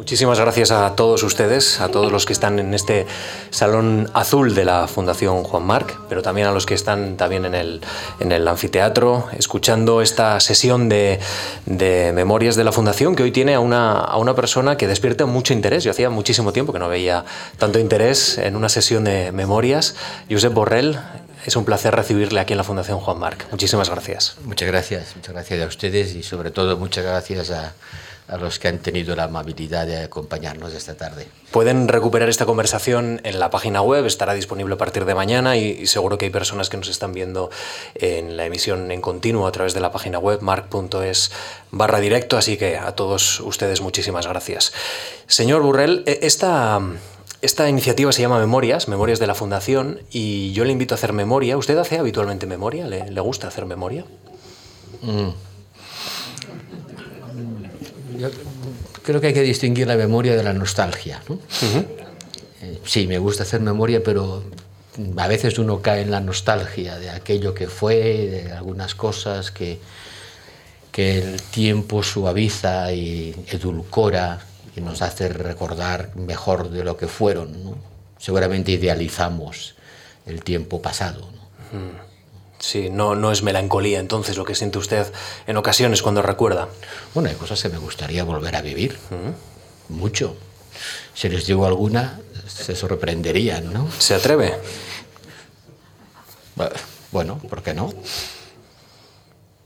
Muchísimas gracias a todos ustedes, a todos los que están en este salón azul de la Fundación Juan Marc, pero también a los que están también en el, en el anfiteatro, escuchando esta sesión de, de, memorias de la Fundación, que hoy tiene a una, a una persona que despierta mucho interés. Yo hacía muchísimo tiempo que no veía tanto interés en una sesión de memorias. Josep Borrell, es un placer recibirle aquí en la Fundación Juan Marc. Muchísimas gracias. Muchas gracias, muchas gracias a ustedes y sobre todo muchas gracias a a los que han tenido la amabilidad de acompañarnos esta tarde. Pueden recuperar esta conversación en la página web, estará disponible a partir de mañana y, seguro que hay personas que nos están viendo en la emisión en continuo a través de la página web marc.es barra directo, así que a todos ustedes muchísimas gracias. Señor Burrell, e, esta... Esta iniciativa se llama Memorias, Memorias de la Fundación, y yo le invito a hacer memoria. ¿Usted hace habitualmente memoria? ¿Le, gusta hacer memoria? Mm yo creo que hay que distinguir la memoria de la nostalgia. Eh, sí, me gusta hacer memoria, pero a veces uno cae en la nostalgia de aquello que fue, de algunas cosas que, que el tiempo suaviza y edulcora y nos hace recordar mejor de lo que fueron. Seguramente idealizamos el tiempo pasado. Sí, no, no es melancolía entonces lo que siente usted en ocasiones cuando recuerda. Bueno, hay cosas que me gustaría volver a vivir. Mucho. Si les digo alguna, se sorprenderían, ¿no? ¿Se atreve? Bueno, ¿por qué no?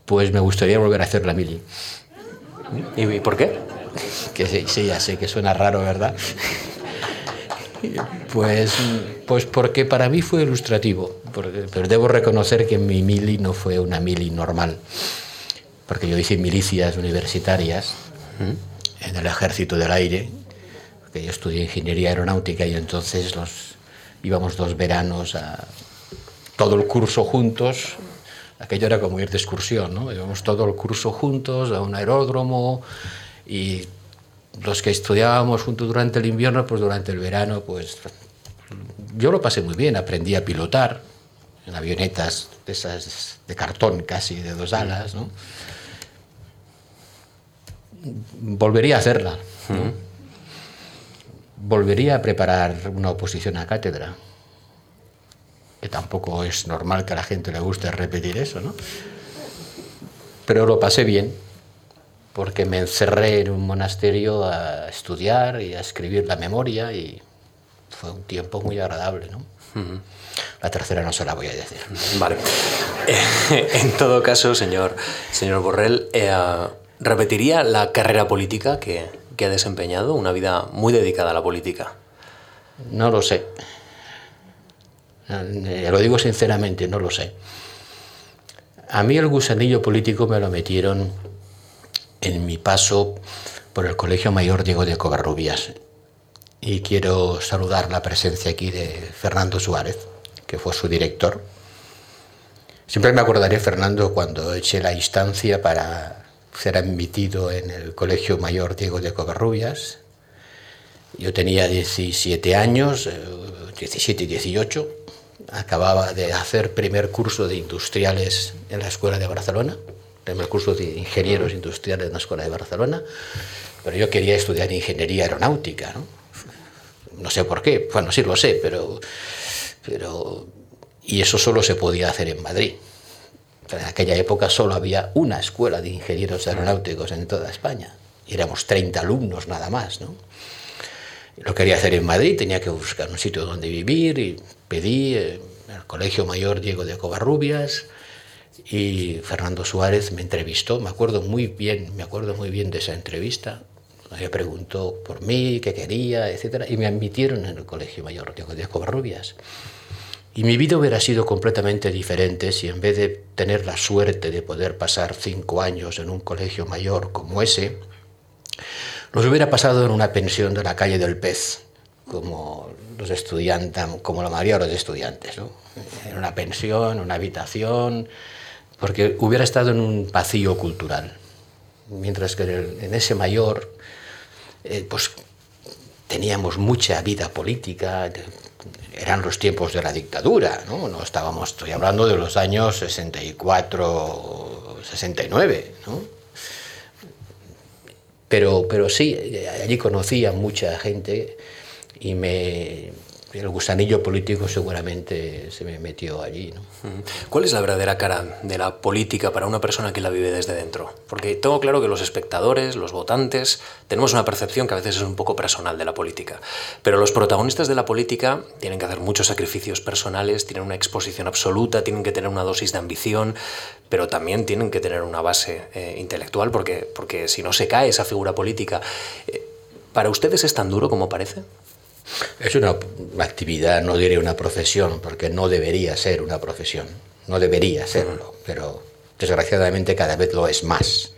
Pues me gustaría volver a hacer la mili. ¿Y por qué? Que sí, sí, ya sé que suena raro, ¿verdad? Pues, pues porque para mí fue ilustrativo, pero debo reconocer que mi mili no fue una mili normal, porque yo hice milicias universitarias en el ejército del aire, porque yo estudié ingeniería aeronáutica y entonces los, íbamos dos veranos a todo el curso juntos, aquello era como ir de excursión, ¿no? íbamos todo el curso juntos a un aeródromo y los que estudiábamos juntos durante el invierno, pues durante el verano, pues yo lo pasé muy bien, aprendí a pilotar en avionetas de esas de cartón casi, de dos alas, ¿no? Volvería a hacerla. Volvería a preparar una oposición a cátedra, que tampoco es normal que a la gente le guste repetir eso, ¿no? Pero lo pasé bien porque me encerré en un monasterio a estudiar y a escribir la memoria y fue un tiempo muy agradable. ¿no? La tercera no se la voy a decir. Vale. en todo caso, señor, señor Borrell, eh, ¿repetiría la carrera política que, que ha desempeñado? Una vida muy dedicada a la política. No lo sé. Eh, lo digo sinceramente, no lo sé. A mí el gusanillo político me lo metieron en mi paso por el Colegio Mayor Diego de Covarrubias. Y quiero saludar la presencia aquí de Fernando Suárez, que fue su director. Siempre me acordaré, Fernando, cuando eché la instancia para ser admitido en el Colegio Mayor Diego de Covarrubias. Yo tenía 17 años, 17 y 18. Acababa de hacer primer curso de industriales en la Escuela de Barcelona el curso de ingenieros industriales en la Escuela de Barcelona, pero yo quería estudiar ingeniería aeronáutica, ¿no? No sé por qué, bueno, sí lo sé, pero, pero... Y eso solo se podía hacer en Madrid. En aquella época solo había una escuela de ingenieros aeronáuticos en toda España. Y éramos 30 alumnos nada más, ¿no? Lo quería hacer en Madrid, tenía que buscar un sitio donde vivir y pedí en el Colegio Mayor Diego de Covarrubias, y Fernando Suárez me entrevistó, me acuerdo muy bien, me acuerdo muy bien de esa entrevista. Me preguntó por mí, qué quería, etcétera, y me admitieron en el Colegio Mayor de Covarrubias. Y mi vida hubiera sido completamente diferente si en vez de tener la suerte de poder pasar cinco años en un colegio mayor como ese, los hubiera pasado en una pensión de la calle del Pez, como los estudiantes, como la mayoría de los estudiantes, ¿no? En una pensión, una habitación, porque hubiera estado en un vacío cultural. Mientras que en ese mayor, eh, pues teníamos mucha vida política, eran los tiempos de la dictadura, ¿no? no estábamos, estoy hablando de los años 64, 69, ¿no? pero, pero sí, allí conocí a mucha gente y me, el gusanillo político seguramente se me metió allí. ¿no? ¿Cuál es la verdadera cara de la política para una persona que la vive desde dentro? Porque tengo claro que los espectadores, los votantes, tenemos una percepción que a veces es un poco personal de la política, pero los protagonistas de la política tienen que hacer muchos sacrificios personales, tienen una exposición absoluta, tienen que tener una dosis de ambición, pero también tienen que tener una base eh, intelectual, porque, porque si no se cae esa figura política. Eh, ¿Para ustedes es tan duro como parece? Es una actividad, no diré una profesión, porque no debería ser una profesión, no debería serlo, pero desgraciadamente cada vez lo es más.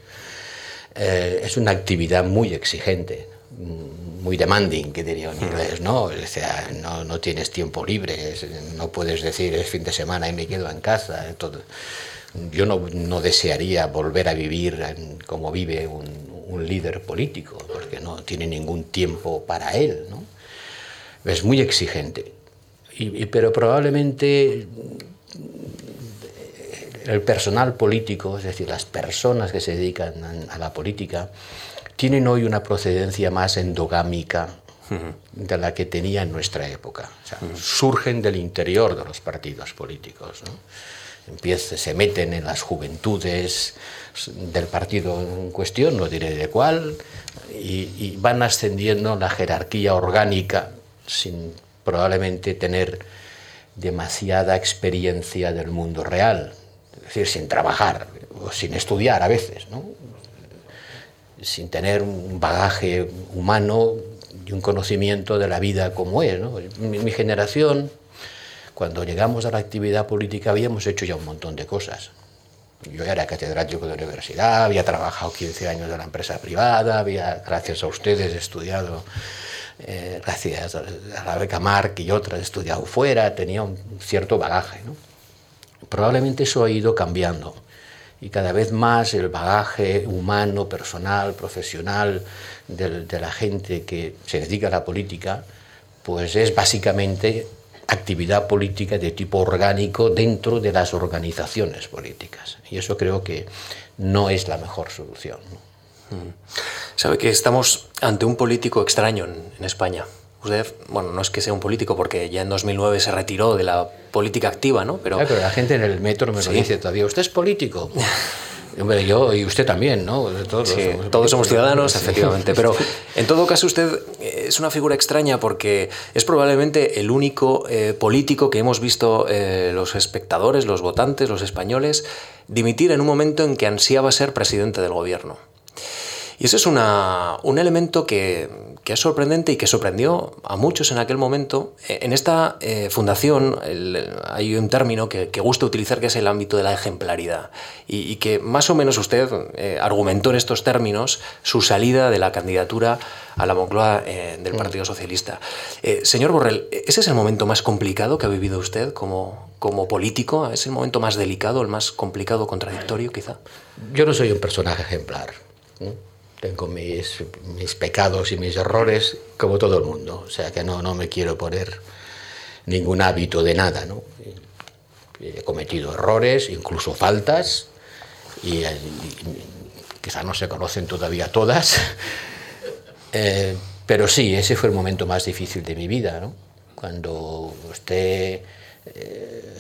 Eh, es una actividad muy exigente, muy demanding, que diría en inglés, ¿no? O sea, no, no tienes tiempo libre, no puedes decir es fin de semana y me quedo en casa. Todo. Yo no, no, desearía volver a vivir como vive un, un líder político, porque no tiene ningún tiempo para él, ¿no? Es muy exigente, y, pero probablemente el personal político, es decir, las personas que se dedican a la política, tienen hoy una procedencia más endogámica de la que tenía en nuestra época. Surgen del interior de los partidos políticos. ¿no? se meten en las juventudes del partido en cuestión, no diré de cuál, y, y van ascendiendo la jerarquía orgánica sin probablemente tener demasiada experiencia del mundo real, es decir, sin trabajar o sin estudiar a veces, ¿no? sin tener un bagaje humano y un conocimiento de la vida como es. ¿no? Mi, generación, cuando llegamos a la actividad política, habíamos hecho ya un montón de cosas. Yo era catedrático de universidad, había trabajado 15 años en la empresa privada, había, gracias a ustedes, estudiado eh, gracias a la beca Marc y otras, estudiado fuera, tenía un cierto bagaje. ¿no? Probablemente eso ha ido cambiando y cada vez más el bagaje humano, personal, profesional de, de la gente que se dedica a la política, pues es básicamente actividad política de tipo orgánico dentro de las organizaciones políticas. Y eso creo que no es la mejor solución. ¿no? Mm. Sabe que estamos ante un político extraño en, España. Usted, bueno, no es que sea un político porque ya en 2009 se retiró de la política activa, ¿no? Pero, pero la gente en el metro me lo dice todavía, ¿usted es político? Hombre, yo y usted también, ¿no? Todos, sí, somos, todos somos ciudadanos, efectivamente. Pero en todo caso, usted es una figura extraña porque es probablemente el único eh, político que hemos visto eh, los espectadores, los votantes, los españoles, dimitir en un momento en que ansiaba ser presidente del gobierno. Y ese es una, un elemento que, que, es sorprendente y que sorprendió a muchos en aquel momento. E, en esta eh, fundación el, hay un término que, que, gusta utilizar que es el ámbito de la ejemplaridad y, y que más o menos usted eh, argumentó en estos términos su salida de la candidatura a la Moncloa eh, del Partido Socialista. Señor Borrell, ¿ese es el momento más complicado que ha vivido usted como, como político? ¿Es el momento más delicado, el más complicado, contradictorio quizá? Yo no soy un personaje ejemplar. ¿No? tengo mis, mis, pecados y mis errores como todo el mundo, o sea que no, no me quiero poner ningún hábito de nada, ¿no? He cometido errores, incluso faltas, y, y quizá no se conocen todavía todas, eh, pero sí, ese fue el momento más difícil de mi vida, ¿no? Cuando usted... Eh,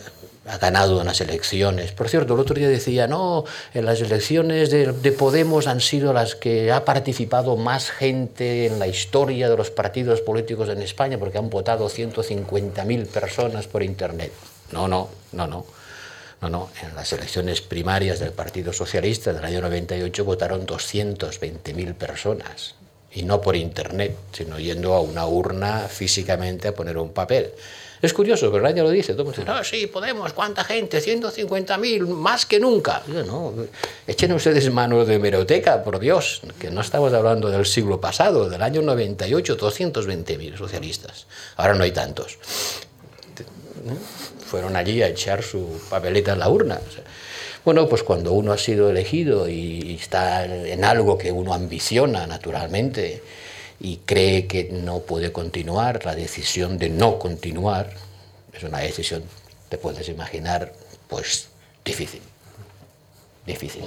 ha ganado unas elecciones. Por cierto, el otro día decía, no, en las elecciones de, de, Podemos han sido las que ha participado más gente en la historia de los partidos políticos en España, porque han votado 150.000 personas por Internet. No, no, no, no. No, no, en las elecciones primarias del Partido Socialista del año 98 votaron 220.000 personas. Y no por Internet, sino yendo a una urna físicamente a poner un papel. Es curioso, pero nadie lo dice. Todo dice, no, sí, Podemos, ¿cuánta gente? 150.000, más que nunca. No, echen ustedes manos de hemeroteca, por Dios, que no estamos hablando del siglo pasado, del año 98, 220.000 socialistas. Ahora no hay tantos. Fueron allí a echar su papeleta en la urna. Bueno, pues cuando uno ha sido elegido y está en algo que uno ambiciona naturalmente, y cree que no puede continuar, la decisión de no continuar es una decisión, te puedes imaginar, pues difícil, difícil.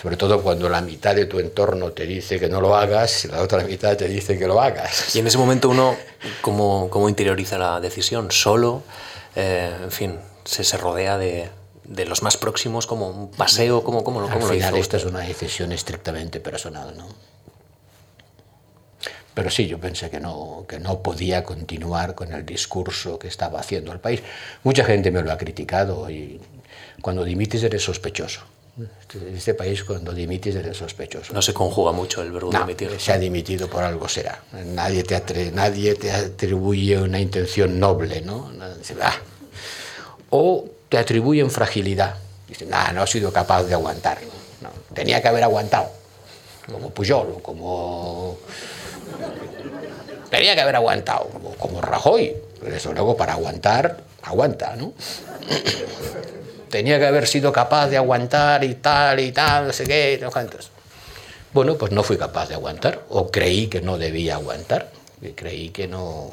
Sobre todo cuando la mitad de tu entorno te dice que no lo hagas y la otra mitad te dice que lo hagas. Y en ese momento uno, ¿cómo, cómo interioriza la decisión? ¿Solo? Eh, en fin, se, se rodea de, de, los más próximos como un paseo? ¿Cómo, cómo, cómo Al lo final esta es una decisión estrictamente personal, ¿no? Pero sí, yo pensé que no, que no podía continuar con el discurso que estaba haciendo el país. Mucha gente me lo ha criticado y cuando dimites eres sospechoso. En este país cuando dimites eres sospechoso. No se conjuga mucho el verbo No, dimitir. se ha dimitido por algo será. Nadie te, atre- nadie te atribuye una intención noble, ¿no? "Ah". O te atribuyen fragilidad. Dicen, "Ah, no ha sido capaz de aguantar. No, tenía que haber aguantado. Como Pujol, o como... Tenía que haber aguantado, como, Rajoy. Eso luego para aguantar, aguanta, ¿no? Tenía que haber sido capaz de aguantar y tal y tal, no sé qué, no cuántos. Bueno, pues no fui capaz de aguantar, o creí que no debía aguantar, creí que no,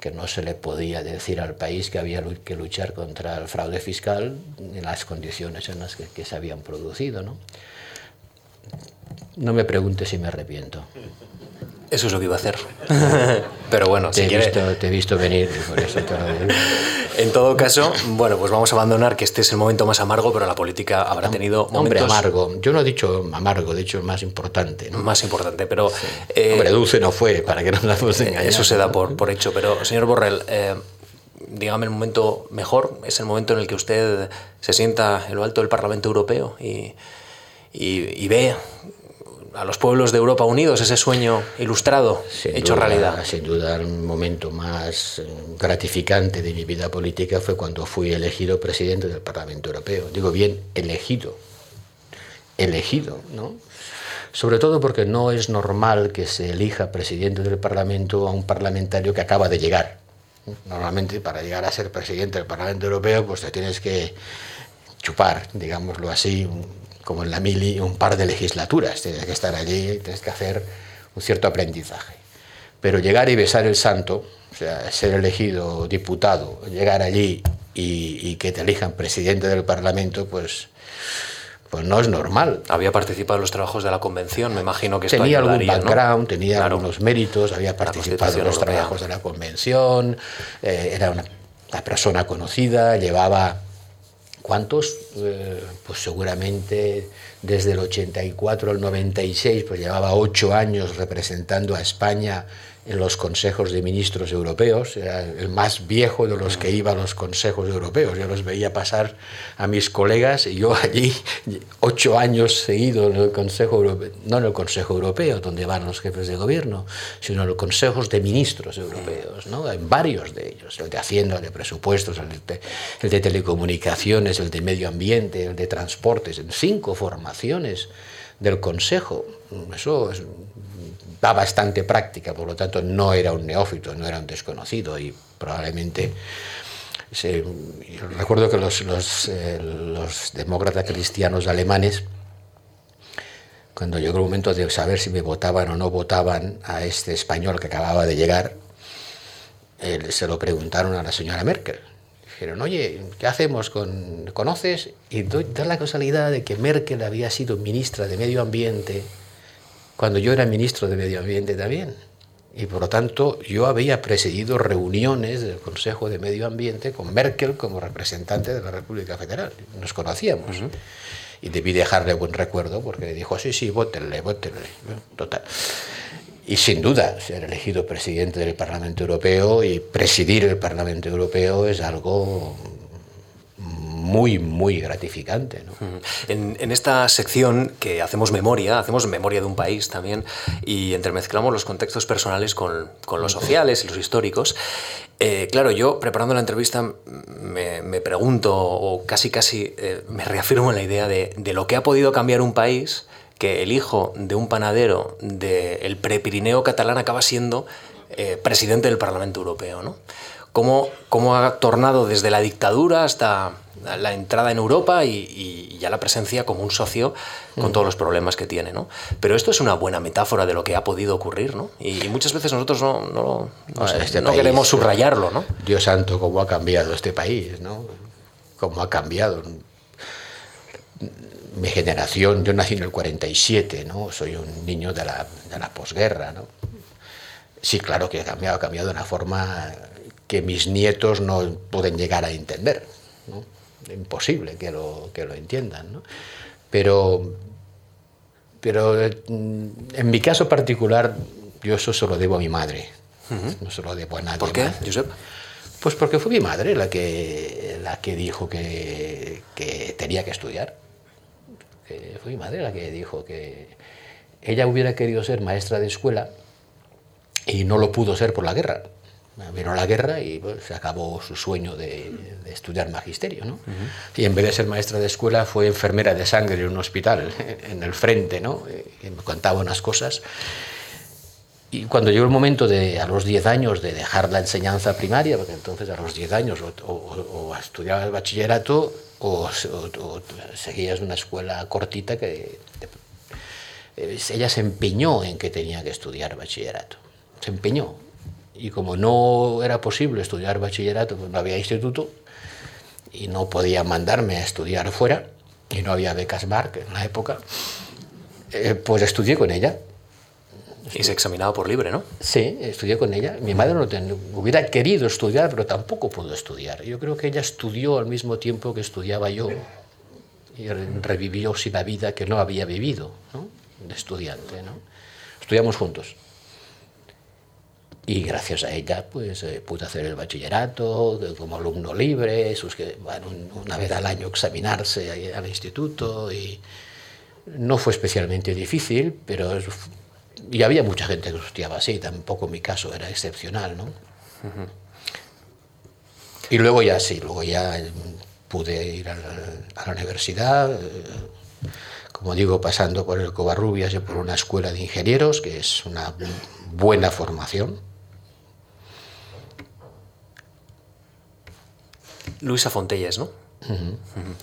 que no se le podía decir al país que había que luchar contra el fraude fiscal en las condiciones en las que, que se habían producido. ¿no? No me pregunte si me arrepiento. Eso es lo que iba a hacer. Pero bueno, Te, si he, quiere... visto, te he visto venir, y por eso te lo digo. En todo caso, bueno, pues vamos a abandonar que este es el momento más amargo, pero la política habrá tenido Hombre, momentos amargo. Yo no he dicho amargo, he dicho más importante. ¿no? más importantes. Pero eh, Hombre, dulce no fue, para que no nos a engañar. eso se da por, por hecho. Pero, señor Borrell, eh, dígame el momento mejor, es el momento en el que usted se sienta en lo alto del Parlamento Europeo y, y- y ve a los pueblos de Europa unidos, ese sueño ilustrado, Sin hecho duda, realidad. Sin duda, el momento más eh, gratificante de mi vida política fue cuando fui elegido presidente del Parlamento Europeo. Digo bien, elegido. Elegido, ¿no? Sobre todo porque no es normal que se elija presidente del Parlamento a un parlamentario que acaba de llegar. Normalmente, para llegar a ser presidente del Parlamento Europeo, pues te tienes que chupar, digámoslo así, un- como en la mili, un par de legislaturas. Tienes que estar allí tienes que hacer un cierto aprendizaje. Pero llegar y besar el santo, o sea, ser elegido diputado, llegar allí y, y que te elijan presidente del Parlamento, pues, pues no es normal. Había participado en los trabajos de la convención, me imagino que esto Tenía algún ayudaría, ¿no? background, tenía Claro. algunos méritos, había participado en los Europea. trabajos de la convención, eh, era una, una persona conocida, llevaba ¿cuántos? Eh, pues seguramente desde el 84 al 96, pues llevaba ocho años representando a España en los consejos de ministros europeos, era el más viejo de los que iba a los consejos europeos. Yo los veía pasar a mis colegas y yo allí ocho años seguidos en el Consejo Europeo, no en el Consejo Europeo, donde van los jefes de gobierno, sino en los consejos de ministros europeos, ¿no? en varios de ellos, el de Hacienda, el de presupuestos, el de, el de telecomunicaciones, el de medio ambiente, el de transportes, en cinco formaciones del Consejo. Eso es, da bastante práctica, por lo tanto no era un neófito, no era un desconocido y probablemente... Se, recuerdo que los, los, eh, los demócratas cristianos alemanes, cuando llegó el momento de saber si me votaban o no votaban a este español que acababa de llegar, eh, se lo preguntaron a la señora Merkel. Dijeron, oye, ¿qué hacemos con... ¿Conoces? Y da la casualidad de que Merkel había sido ministra de Medio Ambiente cuando yo era ministro de Medio Ambiente también. Y por lo tanto yo había presidido reuniones del Consejo de Medio Ambiente con Merkel como representante de la República Federal. Nos conocíamos. Y debí dejarle buen recuerdo porque dijo, sí, sí, vótenle, vótenle. Total. Y sin duda, ser elegido presidente del Parlamento Europeo y presidir el Parlamento Europeo es algo muy, muy gratificante. ¿no? En, en esta sección que hacemos memoria, hacemos memoria de un país también y entremezclamos los contextos personales con, con los sociales y los históricos. Eh, claro, yo preparando la entrevista me, me pregunto o casi casi eh, me reafirmo en la idea de, de lo que ha podido cambiar un país que el hijo de un panadero del prepirineo catalán acaba siendo eh, presidente del Parlamento Europeo, ¿no? Cómo, cómo ha tornado desde la dictadura hasta la entrada en Europa y, y ya la presencia como un socio con todos los problemas que tiene, ¿no? Pero esto es una buena metáfora de lo que ha podido ocurrir, ¿no? Y, y muchas veces nosotros no, no, no sé, Este no país, queremos subrayarlo, ¿no? Dios santo, cómo ha cambiado este país, ¿no? Cómo ha cambiado. mi generación, yo nací en el 47, ¿no? Soy un niño de la, de la posguerra, ¿no? Sí, claro que ha cambiado, ha cambiado de una forma que mis nietos no pueden llegar a entender, ¿no? Imposible que lo, que lo entiendan, ¿no? Pero, pero mm, en mi caso particular, yo eso se lo debo a mi madre, no se lo debo a nadie. ¿Por qué, más. Josep? Pues porque fue mi madre la que, la que dijo que, que tenía que estudiar. Que fue mi madre la que dijo que ella hubiera querido ser maestra de escuela y no lo pudo ser por la guerra. Vino la guerra y pues, se acabó su sueño de, de estudiar magisterio. ¿no? Y en vez de ser maestra de escuela fue enfermera de sangre en un hospital, en el frente, ¿no? y me contaba unas cosas. Y cuando llegó el momento de, a los 10 años de dejar la enseñanza primaria, porque entonces a los 10 años o, o, o estudiabas el bachillerato o, o, seguías una escuela cortita que eh, ella se empeñó en que tenía que estudiar bachillerato. Se empeñó. Y como no era posible estudiar bachillerato, pues no había instituto y no podía mandarme a estudiar fuera, y no había becas Marc en la época, eh, pues estudié con ella. Y se examinaba por libre, ¿no? Sí, estudié con ella. Mi madre no ten, hubiera querido estudiar, pero tampoco pudo estudiar. Yo creo que ella estudió al mismo tiempo que estudiaba yo y revivió sí la vida que no había vivido, ¿no? de estudiante. ¿no? Estudiamos juntos. Y gracias a ella pues eh, pude hacer el bachillerato como alumno libre, sus que, una vez al año examinarse al instituto. Y no fue especialmente difícil, pero y había mucha gente que estudiaba así, tampoco mi caso era excepcional, ¿no? Uh -huh. Y luego ya sí, luego ya pude ir a la, a la universidad, eh, como digo, pasando por el Covarrubias y por una escuela de ingenieros, que es una buena formación. Luisa Fontelles, ¿no? Uh -huh. Uh -huh.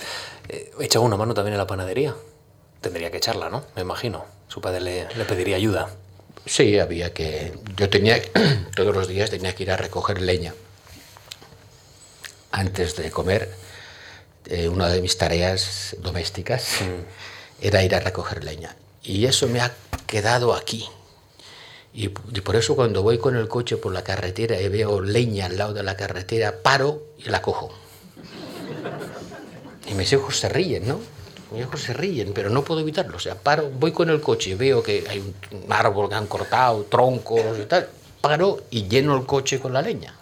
Eh, echaba una mano también en la panadería. Tendría que echarla, ¿no? Me imagino. Su padre le, le pediría ayuda. Sí, había que... Yo tenía... Todos los días tenía que ir a recoger leña. Antes de comer, eh, una de mis tareas domésticas mm. era ir a recoger leña. Y eso me ha quedado aquí. Y, y, por eso cuando voy con el coche por la carretera y veo leña al lado de la carretera, paro y la cojo. Y mis hijos se ríen, ¿no? Mis hijos se ríen, pero no puedo evitarlo. O sea, paro, voy con el coche y veo que hay un árbol que han cortado, troncos y tal. Paro y lleno el coche con la leña.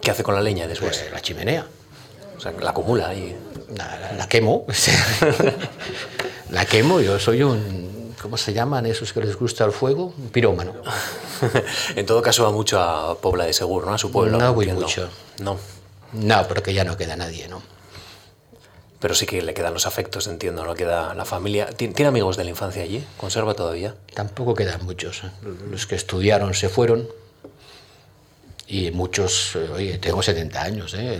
¿Qué hace con la leña después? Pues, la chimenea. O sea, la acumula ahí. La, la, la quemo. la quemo, yo soy un, ¿cómo se llaman esos que les gusta el fuego? Un pirómano. en todo caso va mucho a Pobla de Segur, ¿no? A su pueblo. No voy mucho. No. No, porque ya no queda nadie, ¿no? Pero sí que le quedan los afectos, entiendo, ¿no? Queda la familia. ¿Tiene amigos de la infancia allí? ¿Conserva todavía? Tampoco quedan muchos. Los que estudiaron se fueron. Y muchos, oye, tengo 70 años, ¿eh?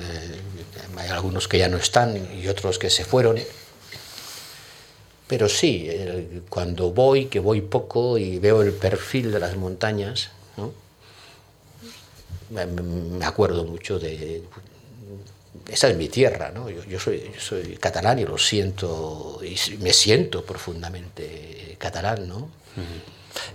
hay algunos que ya no están y otros que se fueron. Pero sí, cuando voy, que voy poco y veo el perfil de las montañas, ¿no? me acuerdo mucho de, esa es mi tierra, ¿no? Yo, yo, soy, yo, soy, catalán y lo siento, y me siento profundamente catalán, ¿no?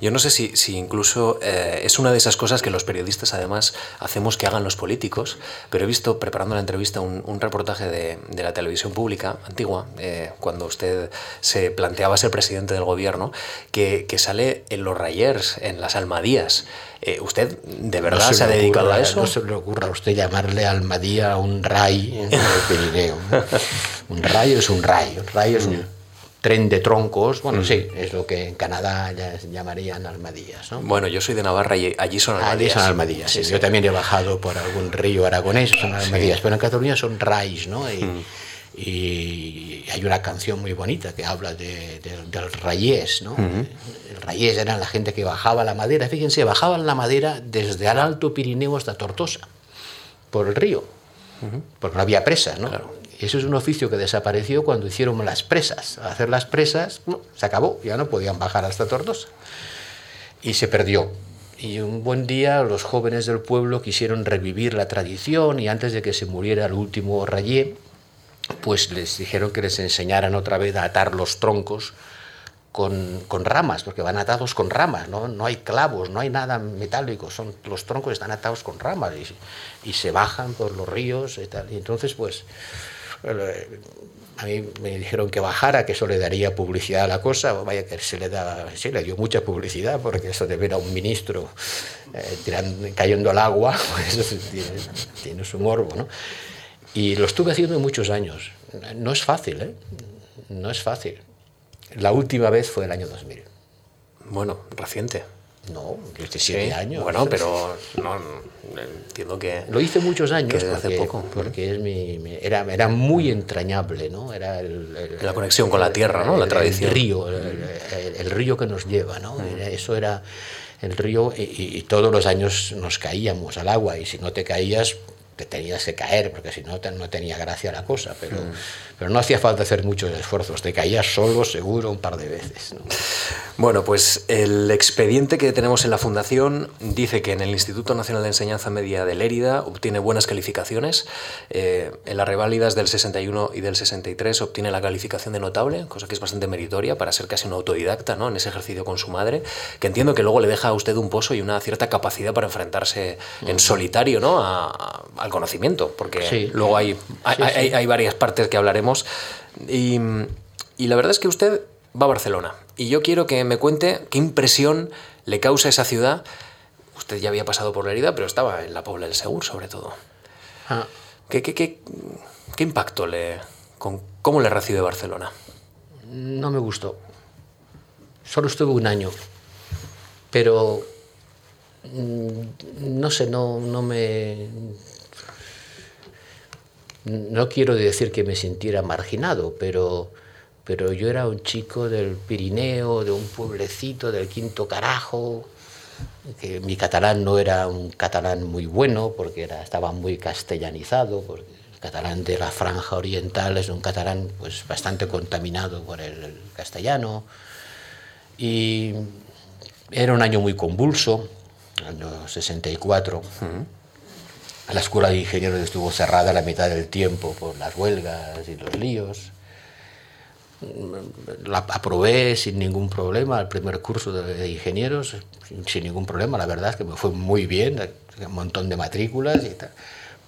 Yo no sé si, si incluso eh, es una de esas cosas que los periodistas además hacemos que hagan los políticos, pero he visto preparando la entrevista un, un reportaje de, de, la televisión pública antigua, eh, cuando usted se planteaba ser presidente del gobierno, que, que sale en los Rayers, en las Almadías. Eh, ¿Usted de verdad no se, se ha dedicado ocurra, a eso? No se le ocurra a usted llamarle Almadía a un ray en el Pirineo. un rayo es un rayo, un rayo es un tren de troncos, bueno, mm. sí, es lo que en Canadá ya llamarían almadillas. ¿no? Bueno, yo soy de Navarra y allí son almadillas. Allí son almadillas, sí, sí. Yo también he bajado por algún río aragonés, son almadillas, pero en Cataluña son rais, ¿no? Y, mm. y, hay una canción muy bonita que habla de, de, del rayés, ¿no? Mm. El rayés era la gente que bajaba la madera, fíjense, bajaban la madera desde el Alto Pirineo hasta Tortosa, por el río, -huh. porque no había presas, ¿no? Claro. Eso es un oficio que desapareció cuando hicieron las presas. Al hacer las presas, se acabó, ya no podían bajar hasta Tortosa. Y se perdió. Y un buen día los jóvenes del pueblo quisieron revivir la tradición y antes de que se muriera el último rayé, pues les dijeron que les enseñaran otra vez a atar los troncos con, ramas, porque van atados con ramas, ¿no? hay clavos, no hay nada metálico, son, los troncos están atados con ramas y, se bajan por los ríos y entonces, pues, a mí me dijeron que bajara, que eso le daría publicidad a la cosa, vaya que se le da, sí, le dio mucha publicidad, porque eso de ver a un ministro eh, tirando, cayendo al agua, pues tiene, tiene su morbo, ¿no? Y lo estuve haciendo muchos años. No es fácil, ¿eh? No es fácil. La última vez fue el año 2000. Bueno, reciente. No, 17 sí, años. Bueno, pero no, entiendo que. Lo hice muchos años. Que porque, hace poco. Porque es mi, mi, era, era muy entrañable, ¿no? Era el, el, la conexión con la tierra, ¿no? La tradición. El río, el, río que nos lleva, ¿no? Mm. Eso era el río y, y, todos los años nos caíamos al agua y si no te caías te tenías que caer, porque si no, no tenía gracia la cosa, pero, mm. Pero no hacía falta hacer muchos esfuerzos, te caías solo seguro un par de veces. ¿no? Bueno, pues el expediente que tenemos en la Fundación dice que en el Instituto Nacional de Enseñanza Media de Lérida obtiene buenas calificaciones, eh, en las reválidas del 61 y del 63 obtiene la calificación de notable, cosa que es bastante meritoria para ser casi un autodidacta ¿no? en ese ejercicio con su madre, que entiendo que luego le deja a usted un pozo y una cierta capacidad para enfrentarse en solitario ¿no? a, a, al conocimiento, porque sí, luego hay, hay, sí, hay, hay, varias partes que hablaremos. Y, y, la verdad es que usted va a Barcelona. Y yo quiero que me cuente qué impresión le causa esa ciudad. Usted ya había pasado por la herida, pero estaba en la Pobla del Segur, sobre todo. Ah. ¿Qué, qué, qué, qué impacto le... Con, ¿Cómo le recibe Barcelona? No me gustó. Solo estuve un año. Pero mm, no sé, no, no me no quiero decir que me sintiera marginado, pero, pero yo era un chico del Pirineo, de un pueblecito del quinto carajo, que mi catalán no era un catalán muy bueno porque era, estaba muy castellanizado, el catalán de la franja oriental es un catalán pues, bastante contaminado por el, el castellano. Y era un año muy convulso, año 64. Uh -huh. La escuela de ingenieros estuvo cerrada la mitad del tiempo por las huelgas y los líos. La aprobé sin ningún problema el primer curso de, ingenieros, sin, ningún problema. La verdad es que me fue muy bien, un montón de matrículas y tal.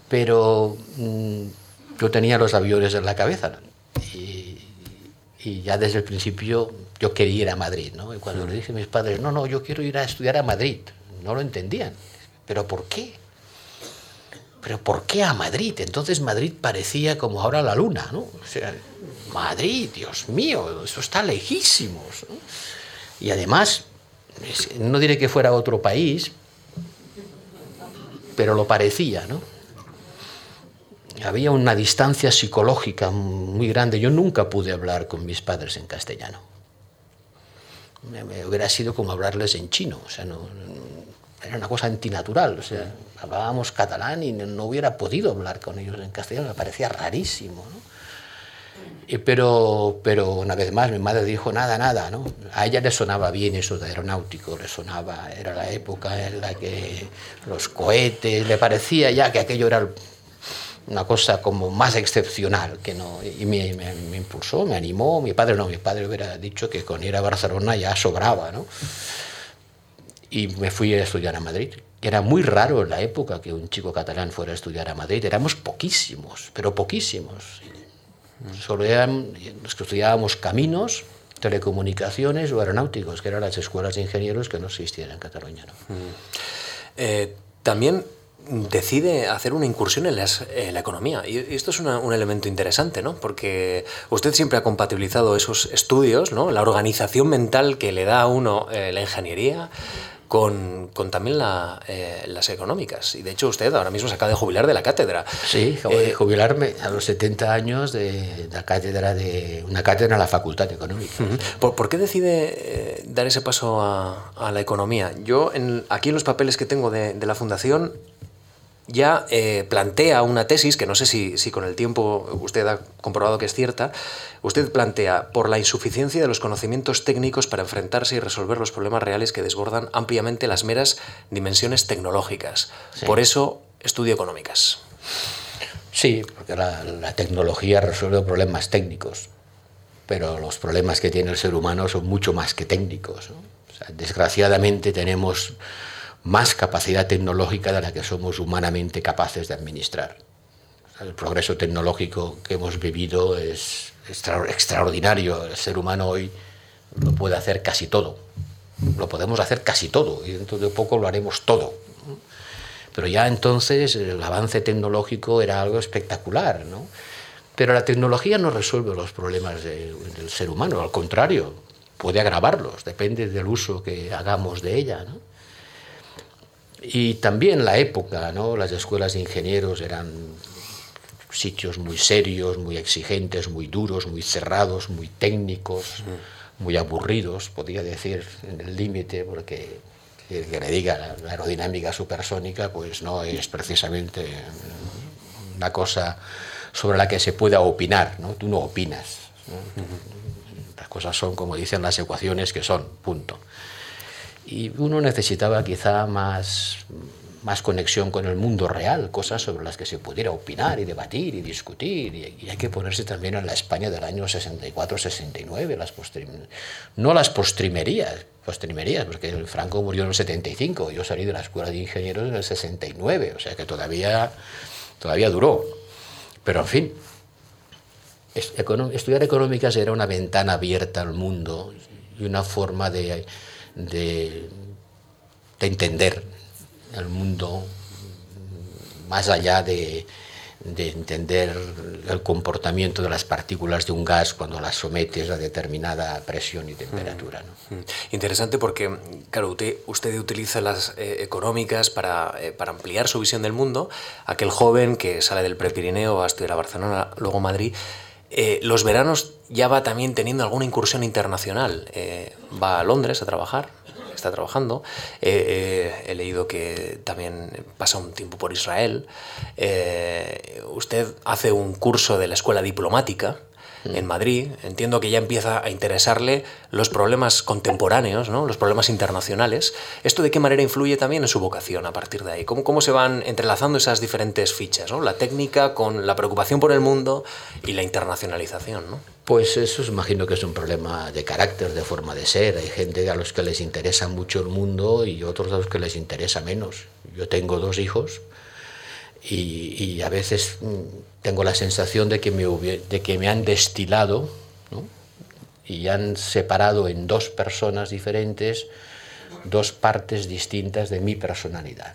Pero mmm, yo tenía los aviones en la cabeza y, y, ya desde el principio yo quería ir a Madrid. ¿no? Y cuando le dije a mis padres, no, no, yo quiero ir a estudiar a Madrid, no lo entendían. ¿Pero por qué? Pero ¿por qué a Madrid? Entonces Madrid parecía como ahora la luna, ¿no? O sea, Madrid, Dios mío, eso está lejísimos. Y además, no diré que fuera otro país, pero lo parecía, ¿no? Había una distancia psicológica muy grande. Yo nunca pude hablar con mis padres en castellano. Me, hubiera sido como hablarles en chino, o sea, era una cosa antinatural, o sea, hablábamos catalán y no hubiera podido hablar con ellos en castellano, me parecía rarísimo. ¿no? Pero, pero una vez más mi madre dijo nada, nada, ¿no? A ella le sonaba bien eso de aeronáutico, le sonaba, era la época en la que los cohetes, le parecía ya que aquello era una cosa como más excepcional, que no, y me, me, me impulsó, me animó, mi padre no, mi padre hubiera dicho que con ir a Barcelona ya sobraba, ¿no? Y me fui a estudiar a Madrid. Era muy raro en la época que un chico catalán fuera a estudiar a Madrid. Éramos poquísimos, pero poquísimos. Solo eran los que estudiábamos caminos, telecomunicaciones o aeronáuticos, que eran las escuelas de ingenieros que no existían en Cataluña. ¿no? Mm. Eh, también decide hacer una incursión en, las, en la economía. Y esto es una, un elemento interesante, ¿no? Porque usted siempre ha compatibilizado esos estudios, ¿no? La organización mental que le da a uno eh, la ingeniería con, con también la, eh, las económicas. Y de hecho usted ahora mismo se acaba de jubilar de la cátedra. Sí, acabo eh, de jubilarme a los 70 años de, la cátedra de una cátedra en la Facultad de Económica. Uh -huh. ¿Por, ¿Por, qué decide eh, dar ese paso a, a la economía? Yo en, aquí en los papeles que tengo de, de la Fundación ya eh, plantea una tesis, que no sé si, si, con el tiempo usted ha comprobado que es cierta, usted plantea por la insuficiencia de los conocimientos técnicos para enfrentarse y resolver los problemas reales que desbordan ampliamente las meras dimensiones tecnológicas. Sí. Por eso estudio económicas. Sí, porque la, tecnología resuelve problemas técnicos, pero los problemas que tiene el ser humano son mucho más que técnicos. desgraciadamente tenemos más capacidad tecnológica de la que somos humanamente capaces de administrar. El progreso tecnológico que hemos vivido es extraordinario. El ser humano hoy lo puede hacer casi todo. Lo podemos hacer casi todo y dentro de poco lo haremos todo. Pero ya entonces el avance tecnológico era algo espectacular. ¿no? Pero la tecnología no resuelve los problemas del ser humano, al contrario, puede agravarlos, depende del uso que hagamos de ella. ¿no? Y también la época, ¿no? las escuelas de ingenieros eran sitios muy serios, muy exigentes, muy duros, muy cerrados, muy técnicos, muy aburridos, podría decir, en el límite, porque el que le diga la aerodinámica supersónica, pues no es precisamente una cosa sobre la que se pueda opinar, ¿no? Tú no opinas. Las cosas son como dicen las ecuaciones que son, punto y uno necesitaba quizá más, más conexión con el mundo real, cosas sobre las que se pudiera opinar y debatir y discutir. Y, hay que ponerse también en la España del año 64-69, las no las postrimerías, postrimerías, porque el Franco murió en el 75, yo salí de la Escuela de Ingenieros en el 69, o sea que todavía, todavía duró. Pero en fin, estudiar económicas era una ventana abierta al mundo y una forma de de, entender el mundo más allá de, entender el comportamiento de las partículas de un gas cuando las sometes a determinada presión y temperatura. Mm, mm. Interesante porque, claro, usted, usted utiliza las eh, económicas para, eh, para, ampliar su visión del mundo. Aquel joven que sale del Prepirineo, va a estudiar a Barcelona, luego Madrid, eh, los veranos ya va también teniendo alguna incursión internacional. Eh, va a Londres a trabajar, está trabajando. Eh, he leído que también pasa un tiempo por Israel. usted hace un curso de la escuela diplomática en Madrid, entiendo que ya empieza a interesarle los problemas contemporáneos, ¿no? los problemas internacionales. ¿Esto de qué manera influye también en su vocación a partir de ahí? ¿Cómo, cómo se van entrelazando esas diferentes fichas? ¿no? La técnica con la preocupación por el mundo y la internacionalización. ¿no? Pues eso imagino que es un problema de carácter, de forma de ser. Hay gente a los que les interesa mucho el mundo y otros a los que les interesa menos. Yo tengo dos hijos y, a veces mm, tengo la sensación de que me, de que me han destilado y han separado en dos personas diferentes dos partes distintas de mi personalidad.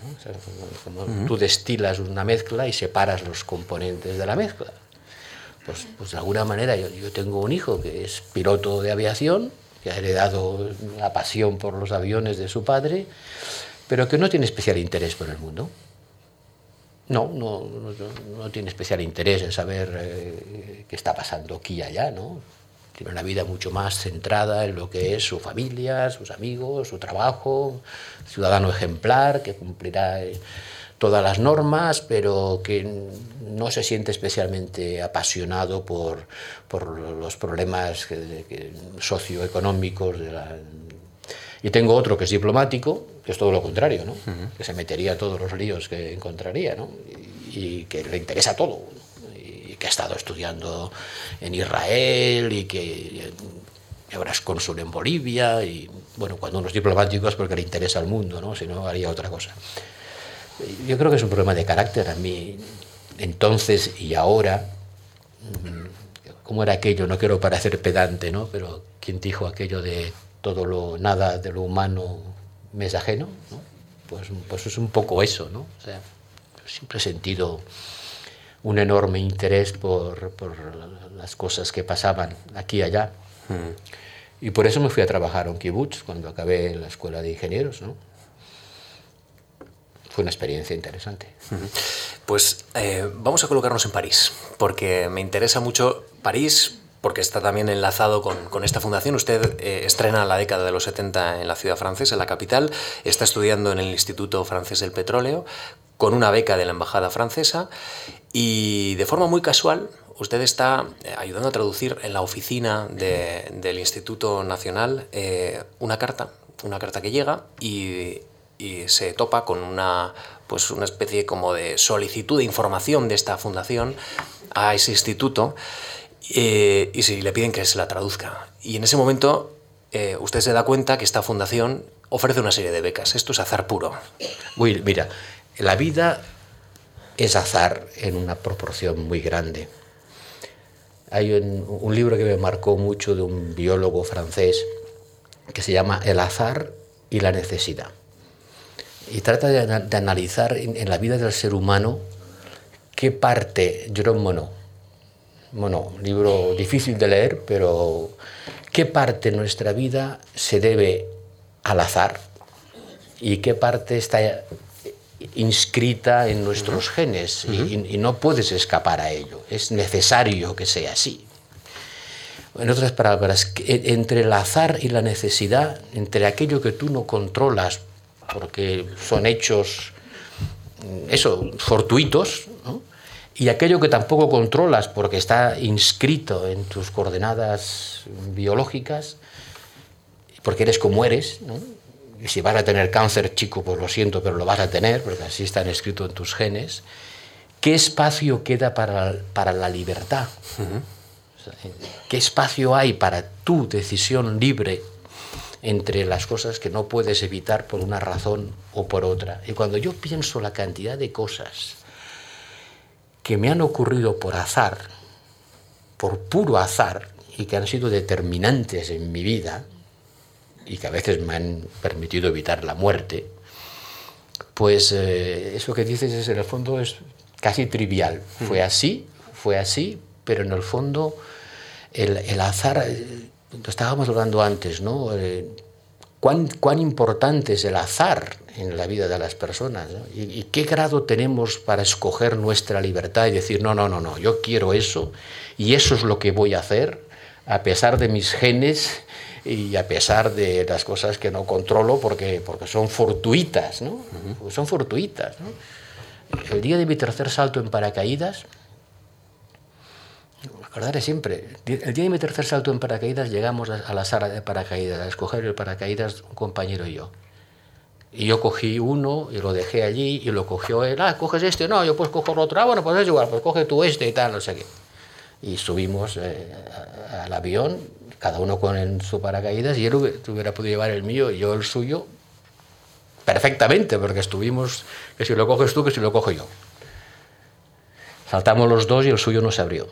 como tú destilas una mezcla y separas los componentes de la mezcla. Pues, pues de alguna manera yo, yo, tengo un hijo que es piloto de aviación, que ha heredado la pasión por los aviones de su padre, pero que no tiene especial interés por el mundo. No, no, no, tiene especial interés en saber eh, qué está pasando aquí y allá, ¿no? Tiene una vida mucho más centrada en lo que es su familia, sus amigos, su trabajo, ciudadano ejemplar que cumplirá eh, todas las normas, pero que no se siente especialmente apasionado por, por los problemas socioeconómicos de la, y tengo otro que es diplomático, que es todo lo contrario, ¿no? que se metería a todos los líos que encontraría ¿no? y, que le interesa todo. Y que ha estado estudiando en Israel y que ahora es cónsul en Bolivia. Y bueno, cuando uno es diplomático es porque le interesa al mundo, ¿no? si no haría otra cosa. Yo creo que es un problema de carácter. A mí, entonces y ahora, ¿cómo era aquello? No quiero parecer pedante, ¿no? pero ¿quién dijo aquello de todo lo, nada de lo humano me es ajeno, ¿no? pues, pues es un poco eso, ¿no? O sea, siempre he sentido un enorme interés por, por las cosas que pasaban aquí y allá. Hmm. Y por eso me fui a trabajar a un kibutz cuando acabé la escuela de ingenieros, ¿no? Fue una experiencia interesante. Hmm. Pues eh, vamos a colocarnos en París, porque me interesa mucho París porque está también enlazado con, esta fundación. Usted eh, estrena la década de los 70 en la ciudad francesa, en la capital, está estudiando en el Instituto Francés del Petróleo, con una beca de la Embajada Francesa, y de forma muy casual, usted está eh, ayudando a traducir en la oficina del Instituto Nacional eh, una carta, una carta que llega y y se topa con una, pues una especie como de solicitud de información de esta fundación a ese instituto eh, y si le piden que se la traduzca. Y en ese momento eh, usted se da cuenta que esta fundación ofrece una serie de becas. Esto es azar puro. Mira, la vida es azar en una proporción muy grande. Hay un, libro que me marcó mucho de un biólogo francés que se llama El azar y la necesidad. Y trata de, analizar en, la vida del ser humano qué parte, Jerome Monod, bueno, libro difícil de leer, pero qué parte de nuestra vida se debe al azar y qué parte está inscrita en nuestros genes y, no puedes escapar a ello. Es necesario que sea así. En otras palabras, entre el azar y la necesidad, entre aquello que tú no controlas porque son hechos, mm, eso, fortuitos, y aquello que tampoco controlas porque está inscrito en tus coordenadas biológicas, porque eres como eres, ¿no? y si vas a tener cáncer, chico, pues lo siento, pero lo vas a tener, porque así están escritos en tus genes, ¿qué espacio queda para, para la libertad? ¿Qué espacio hay para tu decisión libre entre las cosas que no puedes evitar por una razón o por otra? Y cuando yo pienso la cantidad de cosas que me han ocurrido por azar, por puro azar, y que han sido determinantes en mi vida, y que a veces me han permitido evitar la muerte, pues eh, eso que dices es, en el fondo es casi trivial. Fue así, fue así, pero en el fondo el, el azar, eh, estábamos hablando antes, ¿no? Eh, ¿cuán, ¿Cuán importante es el azar en la vida de las personas? ¿Y, ¿Y, qué grado tenemos para escoger nuestra libertad y decir, no, no, no, no, yo quiero eso y eso es lo que voy a hacer, a pesar de mis genes y a pesar de las cosas que no controlo porque, porque son fortuitas, ¿no? Son fortuitas, ¿no? El día de mi tercer salto en paracaídas, acordaré siempre, el día de mi tercer salto en paracaídas llegamos a la sala de paracaídas, a escoger el paracaídas un compañero y yo. Y yo cogí uno y lo dejé allí y lo cogió él. Ah, coges este, no, yo pues cojo el otro. Ah, bueno, pues es igual, pues coge tú este y tal, no sé qué. Y subimos eh, al avión cada uno con su paracaídas, y él hubiera podido llevar el mío y yo el suyo perfectamente, porque estuvimos, que si lo coges tú, que si lo cojo yo. Saltamos los dos y el suyo no se abrió.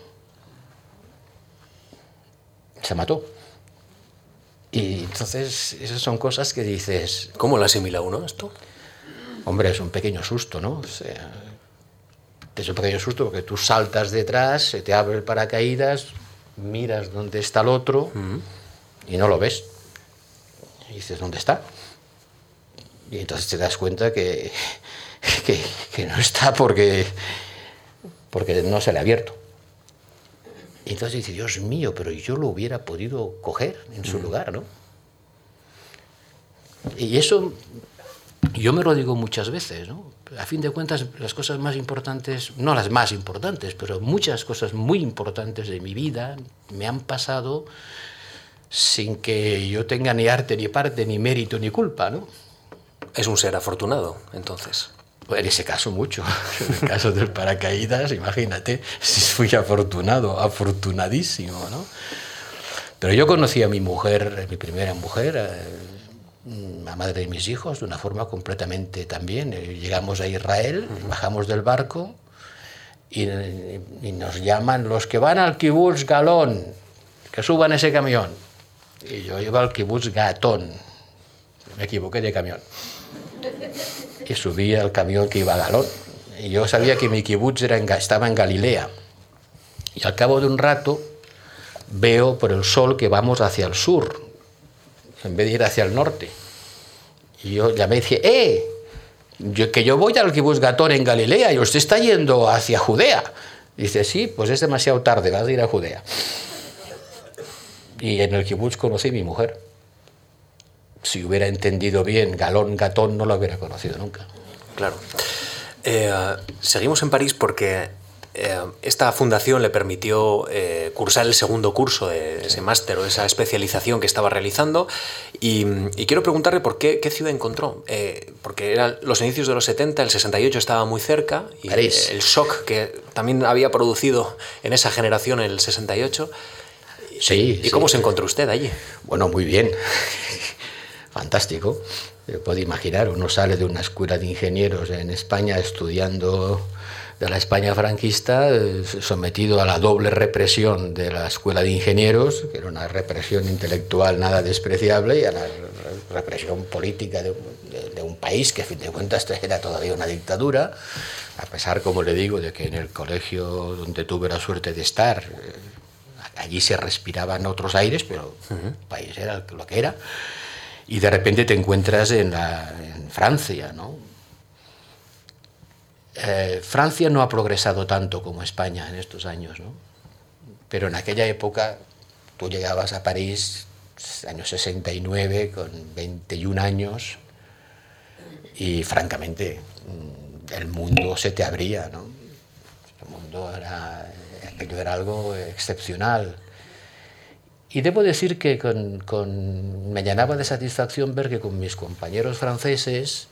Se mató. Y entonces esas son cosas que dices... ¿Cómo lo asimila uno esto? Hombre, es un pequeño susto, ¿no? O sea, es un pequeño susto porque tú saltas detrás, se te abre el paracaídas, miras dónde está el otro y no lo ves. Y dices, ¿dónde está? Y entonces te das cuenta que, que, no está porque, porque no se le ha abierto. Y entonces dices, Dios mío, pero yo lo hubiera podido coger en su lugar, ¿no? Y eso yo me lo digo muchas veces, ¿no? A fin de cuentas, las cosas más importantes, no las más importantes, pero muchas cosas muy importantes de mi vida me han pasado sin que yo tenga ni arte, ni parte, ni mérito, ni culpa, ¿no? Es un ser afortunado, entonces. En ese caso mucho. En el caso del paracaídas, imagínate, si fui afortunado, afortunadísimo, ¿no? Pero yo conocí a mi mujer, mi primera mujer, eh, la madre de mis hijos, de una forma completamente también. Eh, llegamos a Israel, bajamos del barco y, nos llaman los que van al kibbutz Galón, que suban ese camión. Y yo iba al kibbutz Gatón, me equivoqué de camión. Y subí al camión que iba a Galón. Y yo sabía que mi kibbutz era estaba en Galilea. Y al cabo de un rato veo por el sol que vamos hacia el sur, en vez de ir hacia el norte. Y yo llamé y dije, ¡eh! que yo voy al Kibus Gatón en Galilea y usted está yendo hacia Judea. dice, sí, pues es demasiado tarde, vas a ir a Judea. Y en el Kibutz conocí a mi mujer. Si hubiera entendido bien Galón, Gatón, no lo hubiera conocido nunca. Claro. Eh, seguimos en París porque eh, esta fundación le permitió eh, cursar el segundo curso de ese máster o esa especialización que estaba realizando. Y, quiero preguntarle por qué, qué ciudad encontró. Eh, porque eran los inicios de los 70, el 68 estaba muy cerca. Y el shock que también había producido en esa generación el 68. Sí. ¿Y cómo se encontró usted allí? Bueno, muy bien. Fantástico. Puede imaginar, uno sale de una escuela de ingenieros en España estudiando de la España franquista, eh, sometido a la doble represión de la Escuela de Ingenieros, que era una represión intelectual nada despreciable, y a la represión política de, un país que a fin de cuentas era todavía una dictadura, a pesar, como le digo, de que en el colegio donde tuve la suerte de estar, eh, allí se respiraban otros aires, pero el país era lo que era, y de repente te encuentras en, en Francia, ¿no? Eh, Francia no ha progresado tanto como España en estos años, ¿no? pero en aquella época tú llegabas a París, año 69, con 21 años, y francamente mm, el mundo se te abría, ¿no? El mundo era, aquello era algo excepcional. Y debo decir que con, me llenaba de satisfacción ver que con mis compañeros franceses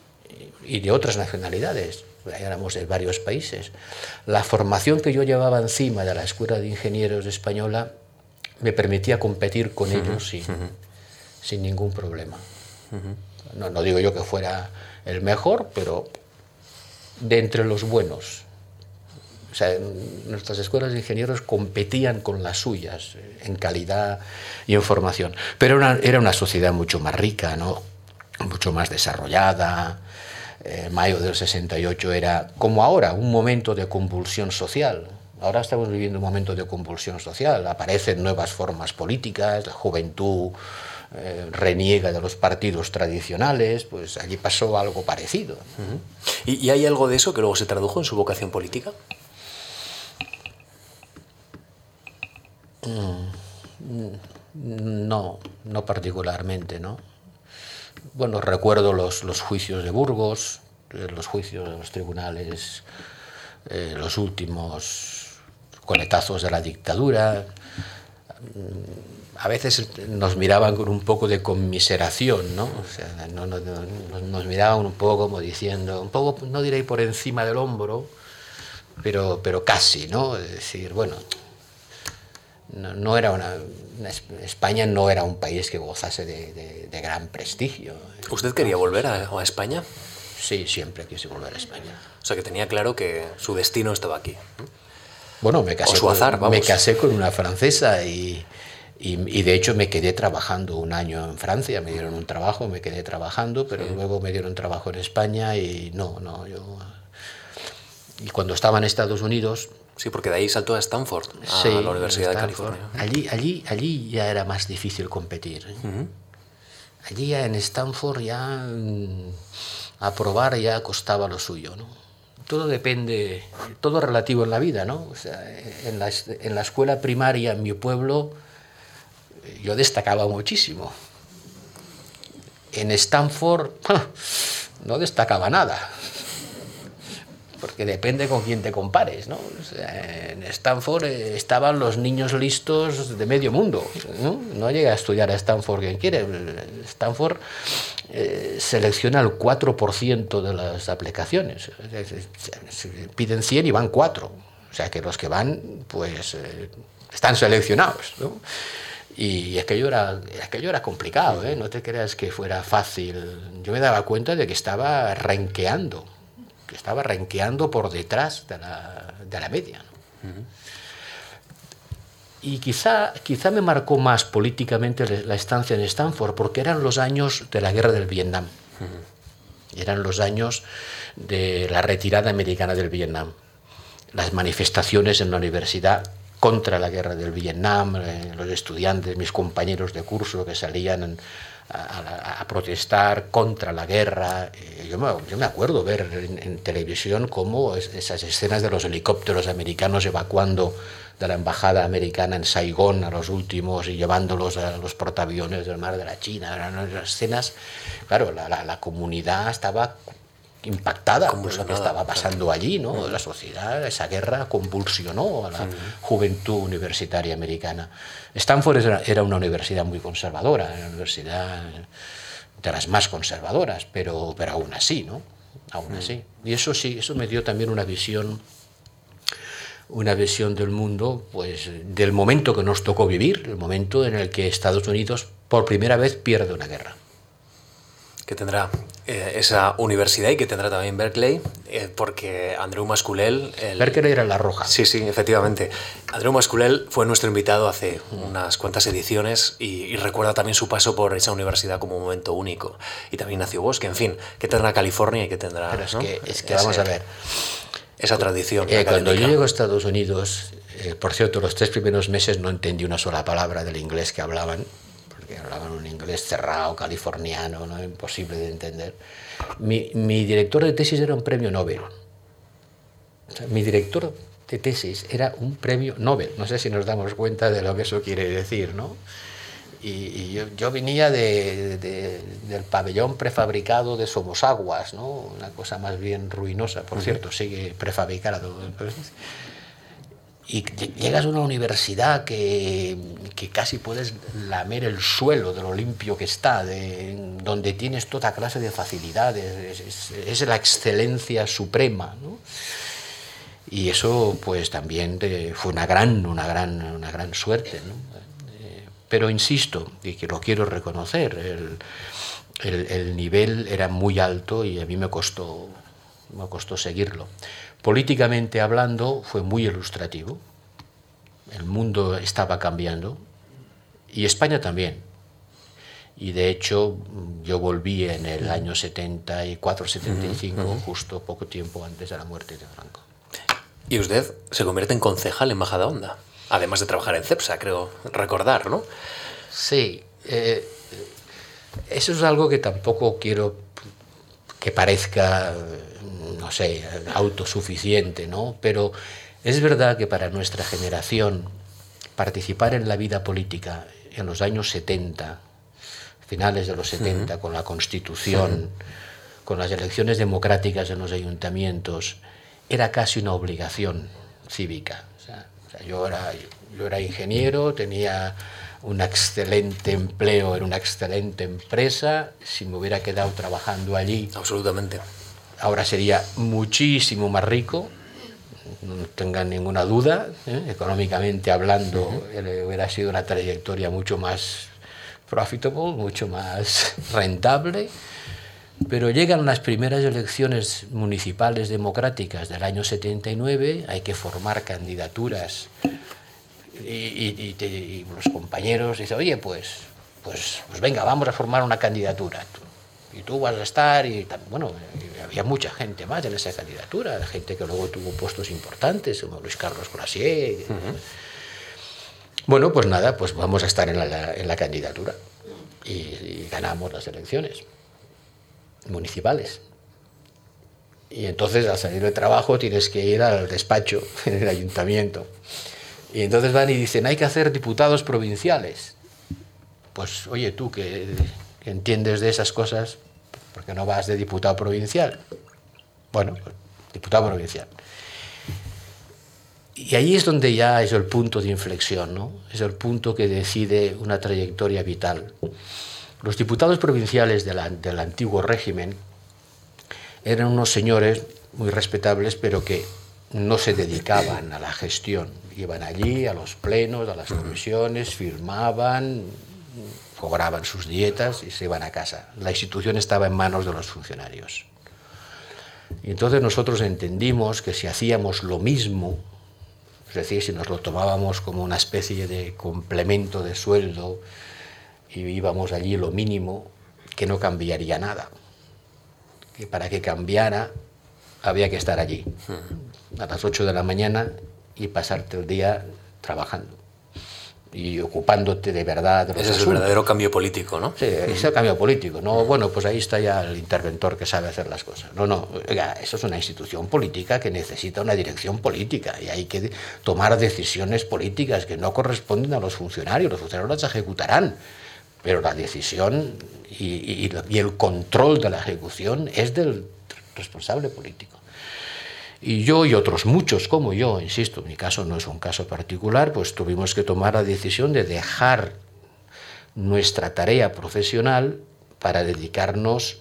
y de otras nacionalidades, éramos de varios países. La formación que yo llevaba encima de la Escuela de Ingenieros Española me permitía competir con ellos sin, sin, ningún problema. no, no digo yo que fuera el mejor, pero de entre los buenos. O sea, nuestras escuelas de ingenieros competían con las suyas en calidad y en formación. Pero era una, era una sociedad mucho más rica, ¿no? mucho más desarrollada, eh, mayo del 68 era, como ahora, un momento de convulsión social. Ahora estamos viviendo un momento de convulsión social, aparecen nuevas formas políticas, la juventud eh, reniega de los partidos tradicionales, pues allí pasó algo parecido. ¿Y, hay algo de eso que luego se tradujo en su vocación política? No, no particularmente, ¿no? bueno, recuerdo los, los juicios de Burgos, eh, los juicios de los tribunales, eh, los últimos coletazos de la dictadura. Mm, a veces nos miraban con un poco de conmiseración, ¿no? No, nos miraban un poco como diciendo, un poco, no diré por encima del hombro, pero, pero casi, ¿no? Es decir, bueno, no, era una, España no era un país que gozase de, gran prestigio. ¿Usted quería volver a, España? Sí, siempre quise volver a España. O sea que tenía claro que su destino estaba aquí. Bueno, me casé, con, me casé con una francesa y, y, de hecho me quedé trabajando un año en Francia, me dieron un trabajo, me quedé trabajando, pero luego me dieron trabajo en España y no, no, yo... Y cuando estaba en Estados Unidos, Sí, porque de ahí saltó a Stanford, a la Universidad de California. Allí, allí, allí ya era más difícil competir. ¿eh? Allí en Stanford ya mm, aprobar ya costaba lo suyo. ¿no? Todo depende, todo relativo en la vida. ¿no? O sea, en, la, en la escuela primaria en mi pueblo yo destacaba muchísimo. En Stanford no destacaba nada porque depende con quién te compares. ¿no? en Stanford eh, estaban los niños listos de medio mundo. No, llega a estudiar a Stanford quien quiere. Stanford eh, selecciona el 4% de las aplicaciones. Piden 100 y van 4. O sea que los que van, pues, eh, están seleccionados. ¿no? Y aquello era, aquello era complicado, ¿eh? no te creas que fuera fácil. Yo me daba cuenta de que estaba renqueando que estaba renqueando por detrás de la, de la media. Y quizá, quizá me marcó más políticamente la estancia en Stanford, porque eran los años de la guerra del Vietnam. Eran los años de la retirada americana del Vietnam. Las manifestaciones en la universidad contra la guerra del Vietnam, eh, los estudiantes, mis compañeros de curso que salían a, protestar contra la guerra. Eh, yo me, yo me acuerdo ver en, televisión cómo esas escenas de los helicópteros americanos evacuando de la embajada americana en Saigón a los últimos y llevándolos a los portaaviones del mar de la China. Eran escenas, claro, la, la, comunidad estaba impactada por lo que estaba pasando allí, ¿no? La sociedad, esa guerra convulsionó a la juventud universitaria americana. Stanford era una universidad muy conservadora, una universidad de las más conservadoras, pero, pero aún así, ¿no? Aún así. Y eso sí, eso me dio también una visión una visión del mundo, pues del momento que nos tocó vivir, el momento en el que Estados Unidos por primera vez pierde una guerra que tendrá eh, esa universidad y que tendrá también Berkeley, eh, porque Andreu Masculel... El... Berkeley era la roja. Sí, sí, efectivamente. Andreu Masculel fue nuestro invitado hace unas cuantas ediciones y, recuerda también su paso por esa universidad como un momento único. Y también Ignacio Bosque, en fin, que tendrá California y que tendrá... Pero es que, es que vamos a ver... Esa tradición. Eh, cuando yo llego a Estados Unidos, por cierto, los tres primeros meses no entendí una sola palabra del inglés que hablaban que hablaban un inglés cerrado, californiano, ¿no? imposible de entender. Mi, mi director de tesis era un premio Nobel. mi director de tesis era un premio Nobel. No sé si nos damos cuenta de lo que eso quiere decir, ¿no? Y, yo, yo, venía de, del pabellón prefabricado de Somosaguas, ¿no? Una cosa más bien ruinosa, por cierto, sigue prefabricado y llegas a una universidad que, que, casi puedes lamer el suelo de lo limpio que está, de, donde tienes toda clase de facilidades, es, la excelencia suprema. Y eso pues también fue una gran, una gran, una gran suerte. Eh, pero insisto, y que lo quiero reconocer, el, el, el nivel era muy alto y a mí me costó, me costó seguirlo. Políticamente hablando fue muy ilustrativo. El mundo estaba cambiando y España también. Y de hecho yo volví en el año 74-75, justo poco tiempo antes de la muerte de Franco. Y usted se convierte en concejal en Majadahonda, además de trabajar en CEPSA, creo recordar, ¿no? Sí, eh, eso es algo que tampoco quiero que parezca no sé, autosuficiente, ¿no? Pero es verdad que para nuestra generación participar en la vida política en los años 70, finales de los 70, con la Constitución, con las elecciones democráticas en los ayuntamientos, era casi una obligación cívica. yo, era, yo era ingeniero, tenía un excelente empleo en una excelente empresa, si me hubiera quedado trabajando allí. Absolutamente ahora sería muchísimo más rico, no tengan ninguna duda, ¿eh? económicamente hablando, hubiera sido una trayectoria mucho más profitable, mucho más rentable. Pero llegan las primeras elecciones municipales democráticas del año 79, hay que formar candidaturas y, los compañeros dicen, oye, pues, pues, pues venga, vamos a formar una candidatura y tú vas a estar, y bueno, había mucha gente más en esa candidatura, gente que luego tuvo puestos importantes, como Luis Carlos Colasier. Bueno, pues nada, pues vamos a estar en la, en la candidatura y, ganamos las elecciones municipales. Y entonces al salir del trabajo tienes que ir al despacho en el ayuntamiento. Y entonces van y dicen, hay que hacer diputados provinciales. Pues oye, tú que entiendes de esas cosas, porque no vas de diputado provincial. Bueno, pues, diputado provincial. Y ahí es donde ya es el punto de inflexión, ¿no? Es el punto que decide una trayectoria vital. Los diputados provinciales del antiguo régimen eran unos señores muy respetables, pero que no se dedicaban a la gestión. Iban allí a los plenos, a las comisiones, firmaban, cobraban sus dietas y se iban a casa. La institución estaba en manos de los funcionarios. Y entonces nosotros entendimos que si hacíamos lo mismo, es decir, si nos lo tomábamos como una especie de complemento de sueldo y íbamos allí lo mínimo, que no cambiaría nada. Que para que cambiara había que estar allí a las 8 de la mañana y pasarte el día trabajando y ocupándote de verdad de los Ese es el verdadero cambio político, ¿no? Sí, es el cambio político. No, bueno, pues ahí está ya el interventor que sabe hacer las cosas. No, no, eso es una institución política que necesita una dirección política y hay que tomar decisiones políticas que no corresponden a los funcionarios. Los funcionarios las ejecutarán, pero la decisión y, y el control de la ejecución es del responsable político. Y yo y otros muchos como yo, insisto, mi caso no es un caso particular, pues tuvimos que tomar la decisión de dejar nuestra tarea profesional para dedicarnos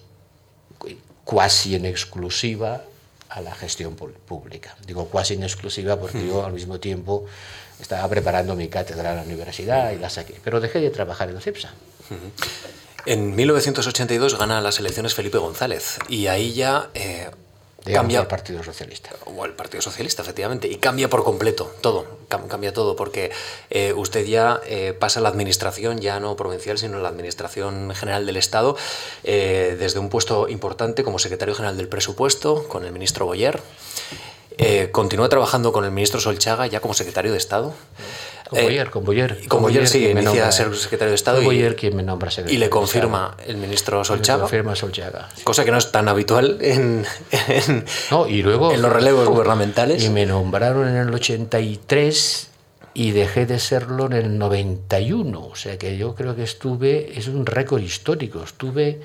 cuasi en exclusiva a la gestión pública. Digo cuasi en exclusiva porque yo al mismo tiempo estaba preparando mi cátedra en la universidad y la saqué, pero dejé de trabajar en CEPSA. En 1982 gana las elecciones Felipe González y ahí ya eh, cambia el Partido Socialista. O el Partido Socialista, efectivamente. Y cambia por completo todo. Cambia todo porque eh, usted ya eh, pasa a la administración, ya no provincial, sino la administración general del Estado, eh, desde un puesto importante como secretario general del presupuesto con el ministro Boyer. continúa trabajando con el ministro Solchaga ya como secretario de Estado. Con Boyer, con Boyer. Con Boyer, sí, inicia a ser secretario de Estado. y, Boyer quien me nombra secretario Y le confirma el ministro Solchaga. confirma Solchaga. Cosa que no es tan habitual en, no, y luego, en los relevos gubernamentales. Y me nombraron en el 83 y dejé de serlo en el 91. O sea que yo creo que estuve, es un récord histórico, estuve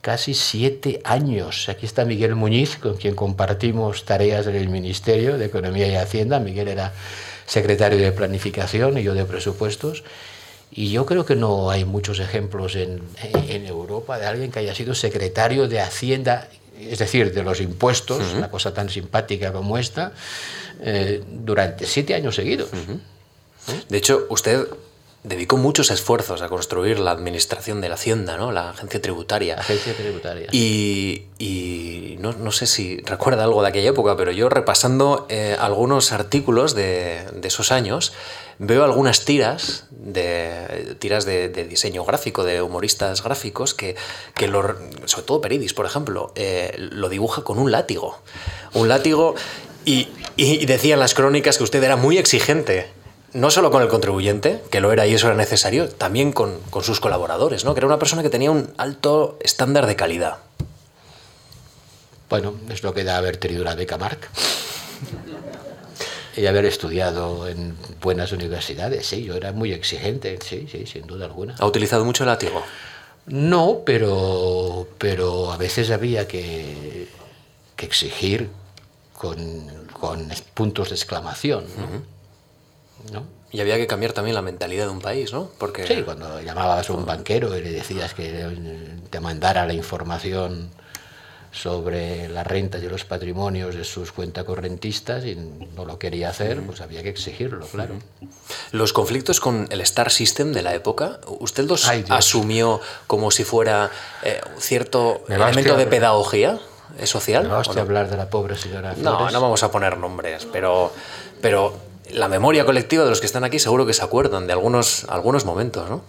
casi siete años. Aquí está Miguel Muñiz, con quien compartimos tareas en el Ministerio de Economía y Hacienda. Miguel era secretario de Planificación y yo de Presupuestos. Y yo creo que no hay muchos ejemplos en, en Europa de alguien que haya sido secretario de Hacienda, es decir, de los impuestos, una cosa tan simpática como esta, eh, durante siete años seguidos. De hecho, usted dedicó muchos esfuerzos a construir la administración de la Hacienda, ¿no? la agencia tributaria. Agencia tributaria. Y, y no, no, sé si recuerda algo de aquella época, pero yo repasando eh, algunos artículos de, de, esos años, veo algunas tiras, de, tiras de, de, diseño gráfico, de humoristas gráficos, que, que lo, sobre todo Peridis, por ejemplo, eh, lo dibuja con un látigo. Un látigo y, y decían las crónicas que usted era muy exigente no solo con el contribuyente, que lo era y eso era necesario, también con, con, sus colaboradores, ¿no? que era una persona que tenía un alto estándar de calidad. Bueno, es lo que da haber tenido una beca Marc. y haber estudiado en buenas universidades, sí, yo era muy exigente, sí, sí, sin duda alguna. ¿Ha utilizado mucho el látigo? No, pero, pero a veces había que, que exigir con, con, puntos de exclamación. ¿no? Uh -huh. ¿No? Y había que cambiar también la mentalidad de un país, ¿no? Porque... Sí, cuando llamabas a un banquero y le decías que te mandara la información sobre las rentas y los patrimonios de sus cuentacorrentistas y no lo quería hacer, pues había que exigirlo, claro. Los conflictos con el Star System de la época, ¿usted los Ay, asumió como si fuera eh, cierto elemento de pedagogía social? ¿Me vas a hablar de la pobre señora Flores? No, no vamos a poner nombres, pero, pero la memoria colectiva de los que están aquí seguro que se acuerdan de algunos, algunos momentos, ¿no?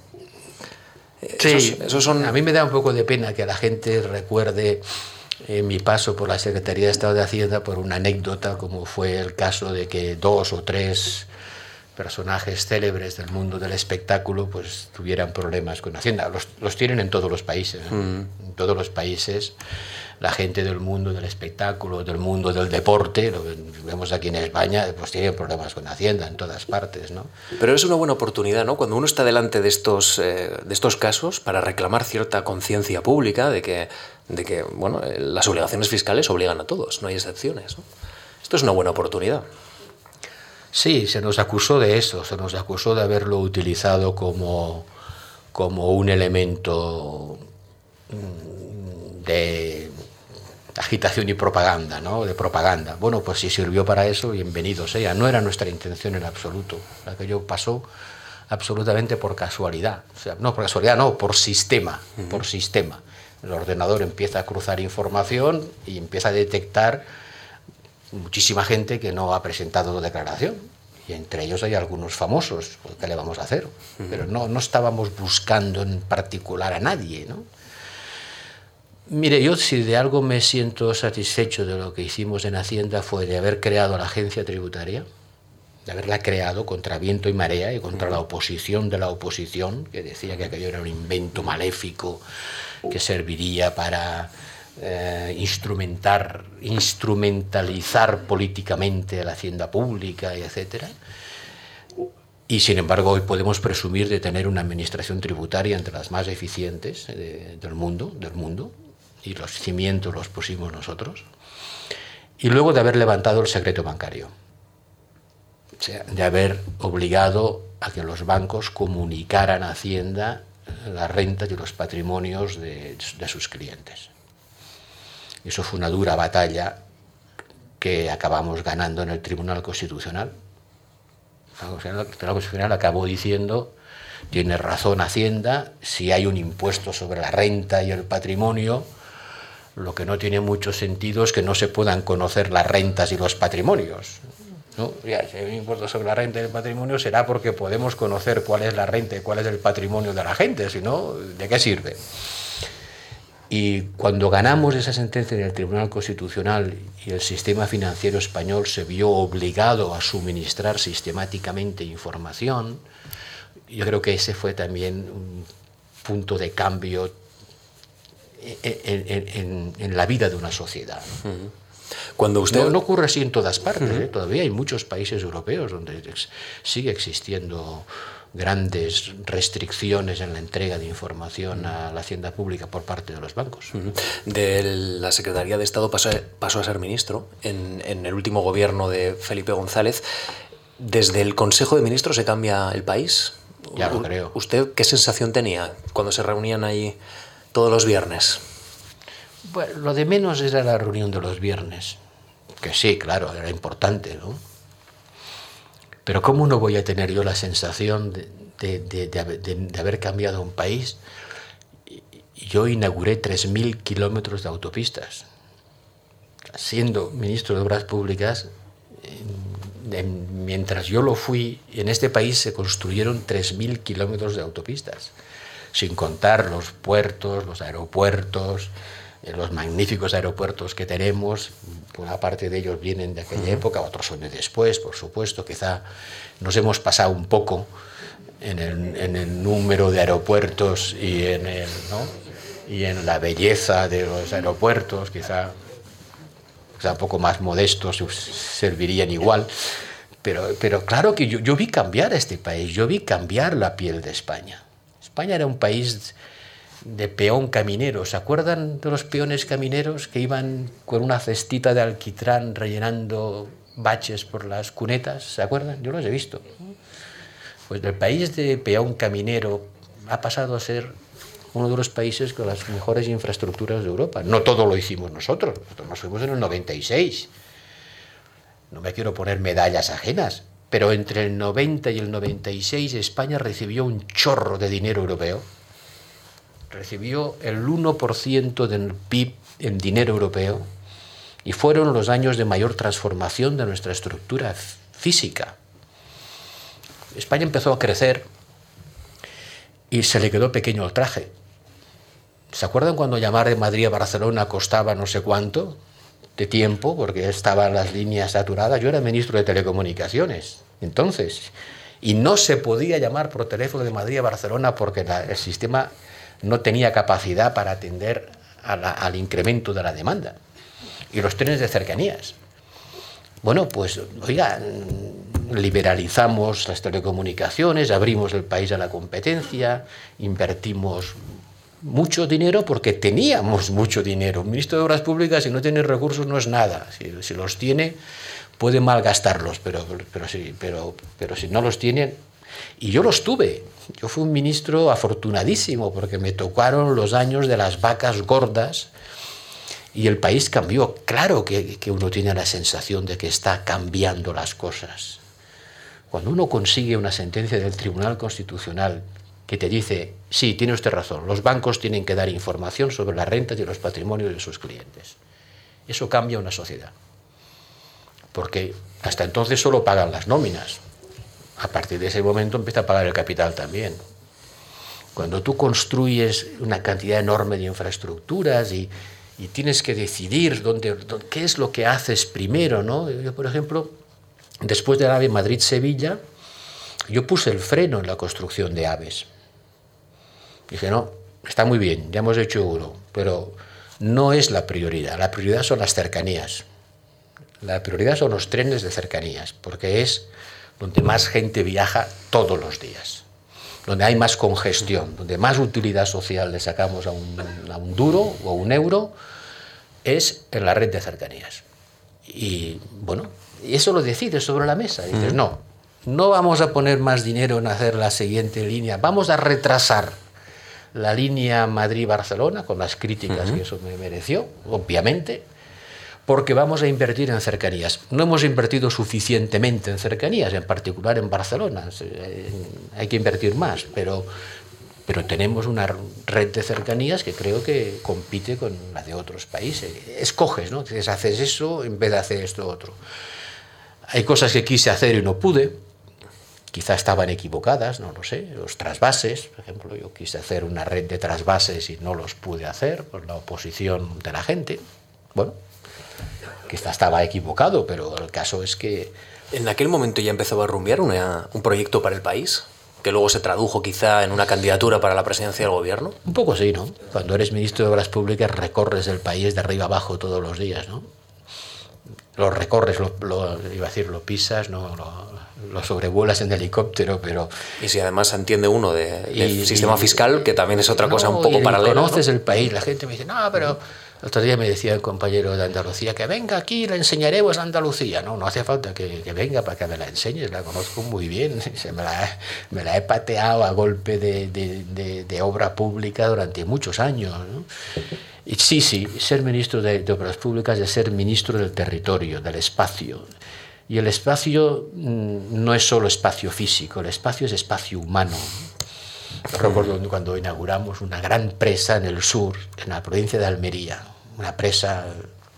Sí, esos, esos son... a mí me da un poco de pena que la gente recuerde eh, mi paso por la Secretaría de Estado de Hacienda por una anécdota como fue el caso de que dos o tres personajes célebres del mundo del espectáculo pues tuvieran problemas con Hacienda. Los, los tienen en todos los países, ¿eh? mm. en todos los países la gente del mundo del espectáculo, del mundo del deporte, lo vemos aquí en España, pues tienen problemas con Hacienda en todas partes, ¿no? Pero es una buena oportunidad, ¿no? Cuando uno está delante de estos, eh, de estos casos para reclamar cierta conciencia pública de que, de que, bueno, eh, las obligaciones fiscales obligan a todos, no hay excepciones, ¿no? Esto es una buena oportunidad. Sí, se nos acusó de eso, se nos acusó de haberlo utilizado como, como un elemento de agitación y propaganda, ¿no? de propaganda. Bueno, pues si sirvió para eso, bienvenido sea. No era nuestra intención en absoluto. Aquello pasó absolutamente por casualidad. O sea, no por casualidad, no, por sistema, uh -huh. por sistema. El ordenador empieza a cruzar información y empieza a detectar muchísima gente que no ha presentado declaración. Y entre ellos hay algunos famosos, pues, ¿qué le vamos a hacer? Uh -huh. Pero no, no estábamos buscando en particular a nadie, ¿no? Mire, yo si de algo me siento satisfecho de lo que hicimos en Hacienda fue de haber creado la agencia tributaria, de haberla creado contra viento y marea y contra la oposición de la oposición, que decía que aquello era un invento maléfico que serviría para eh, instrumentar, instrumentalizar políticamente la hacienda pública etcétera. Y sin embargo, hoy podemos presumir de tener una administración tributaria entre las más eficientes de, del mundo, del mundo y los cimientos los pusimos nosotros, y luego de haber levantado el secreto bancario, o sea, de haber obligado a que los bancos comunicaran a Hacienda las rentas y los patrimonios de, de sus clientes. Eso fue una dura batalla que acabamos ganando en el Tribunal Constitucional. El Tribunal Constitucional acabó diciendo, tiene razón Hacienda, si hay un impuesto sobre la renta y el patrimonio, lo que no tiene mucho sentido es que no se puedan conocer las rentas y los patrimonios. ¿no? si hay un impuesto sobre la renta y el patrimonio será porque podemos conocer cuál es la renta y cuál es el patrimonio de la gente, si no, ¿de qué sirve? Y cuando ganamos esa sentencia en el Tribunal Constitucional y el sistema financiero español se vio obligado a suministrar sistemáticamente información, yo creo que ese fue también un punto de cambio en, la vida de una sociedad. Cuando usted... no, ocurre así en todas partes, ¿eh? todavía hay muchos países europeos donde sigue existiendo grandes restricciones en la entrega de información a la hacienda pública por parte de los bancos. De la Secretaría de Estado pasó, pasó a ser ministro en, en, el último gobierno de Felipe González. ¿Desde el Consejo de Ministros se cambia el país? Ya lo creo. ¿Usted qué sensación tenía cuando se reunían ahí todos los viernes? Lo de menos era la reunión de los viernes, que sí, claro, era importante, ¿no? Pero ¿cómo no voy a tener yo la sensación de, haber cambiado un país? Yo inauguré 3.000 kilómetros de autopistas. Siendo ministro de Obras Públicas, mientras yo lo fui, en este país se construyeron 3.000 kilómetros de autopistas, sin contar los puertos, los aeropuertos, eh, los magníficos aeropuertos que tenemos, una parte de ellos vienen de aquella época, otros son de después, por supuesto, quizá nos hemos pasado un poco en el, número de aeropuertos y en, el, y en la belleza de los aeropuertos, quizá, quizá un poco más modestos servirían igual. Pero, pero claro que yo, yo vi cambiar este país, yo vi cambiar la piel de España. España era un país de peón caminero. ¿Se acuerdan de los peones camineros que iban con una cestita de alquitrán rellenando baches por las cunetas? ¿Se acuerdan? Yo los he visto. Pues el país de peón caminero ha pasado a ser uno de los países con las mejores infraestructuras de Europa. No todo lo hicimos nosotros, nosotros nos fuimos en el 96. No me quiero poner medallas ajenas, pero entre el 90 y el 96 España recibió un chorro de dinero europeo recibió el 1% del PIB en dinero europeo y fueron los años de mayor transformación de nuestra estructura física. España empezó a crecer y se le quedó pequeño el traje. ¿Se acuerdan cuando llamar de Madrid a Barcelona costaba no sé cuánto de tiempo porque estaban las líneas saturadas? Yo era ministro de Telecomunicaciones entonces y no se podía llamar por teléfono de Madrid a Barcelona porque el sistema no tenía capacidad para atender al incremento de la demanda. Y los trenes de cercanías. Bueno, pues, oiga, liberalizamos las telecomunicaciones, abrimos el país a la competencia, invertimos mucho dinero porque teníamos mucho dinero. Un ministro de Obras Públicas, si no tiene recursos, no es nada. Si, los tiene, puede malgastarlos, pero, pero, pero, pero si no los tiene, y yo los tuve. Yo fui un ministro afortunadísimo porque me tocaron los años de las vacas gordas y el país cambió. Claro que, que uno tiene la sensación de que está cambiando las cosas. Cuando uno consigue una sentencia del Tribunal Constitucional que te dice, sí, tiene usted razón, los bancos tienen que dar información sobre las rentas y los patrimonios de sus clientes. Eso cambia una sociedad. Porque hasta entonces solo pagan las nóminas, a partir de ese momento empieza a pagar el capital también. Cuando tú construyes una cantidad enorme de infraestructuras y, tienes que decidir dónde, qué es lo que haces primero, ¿no? Yo, por ejemplo, después del AVE Madrid-Sevilla, yo puse el freno en la construcción de aves. Dije, no, está muy bien, ya hemos hecho uno, pero no es la prioridad. La prioridad son las cercanías. La prioridad son los trenes de cercanías, porque es donde más gente viaja todos los días. donde hay más congestión, donde más utilidad social le sacamos a un, a un duro o a un euro, es en la red de cercanías. Y bueno, y eso lo decides sobre la mesa. Dices, no, no vamos a poner más dinero en hacer la siguiente línea, vamos a retrasar la línea Madrid-Barcelona, con las críticas que eso me mereció, obviamente, porque vamos a invertir en cercanías. No hemos invertido suficientemente en cercanías, en particular en Barcelona. Hay que invertir más, pero, pero tenemos una red de cercanías que creo que compite con la de otros países. Escoges, ¿no? Dices, haces eso en vez de hacer esto otro. Hay cosas que quise hacer y no pude, quizá estaban equivocadas, no lo sé. Los trasvases, por ejemplo, yo quise hacer una red de trasvases y no los pude hacer por la oposición de la gente. Bueno, quizá estaba equivocado, pero el caso es que... ¿En aquel momento ya empezó a rumbear un proyecto para el país? que luego se tradujo quizá en una candidatura para la presidencia del gobierno? Un poco sí, ¿no? Cuando eres ministro de Obras Públicas recorres el país de arriba abajo todos los días, ¿no? Lo recorres, lo, iba a decir, lo pisas, no, lo sobrevuelas en helicóptero, pero... Y si además entiende uno del sistema fiscal, que también es otra cosa un poco paralela. Conoces el país, la gente me dice, no, pero... El otro día me decía el compañero de Andalucía que venga aquí, le enseñaremos Andalucía. No, no hace falta que, venga para que me la enseñes, la conozco muy bien. Se me, la, me la he pateado a golpe de, de, de, obra pública durante muchos años. Y sí, sí, ser ministro de, Obras Públicas es ser ministro del territorio, del espacio. Y el espacio mm, no es solo espacio físico, el espacio es espacio humano. recuerdo cuando inauguramos una gran presa en el sur, en la provincia de Almería, una presa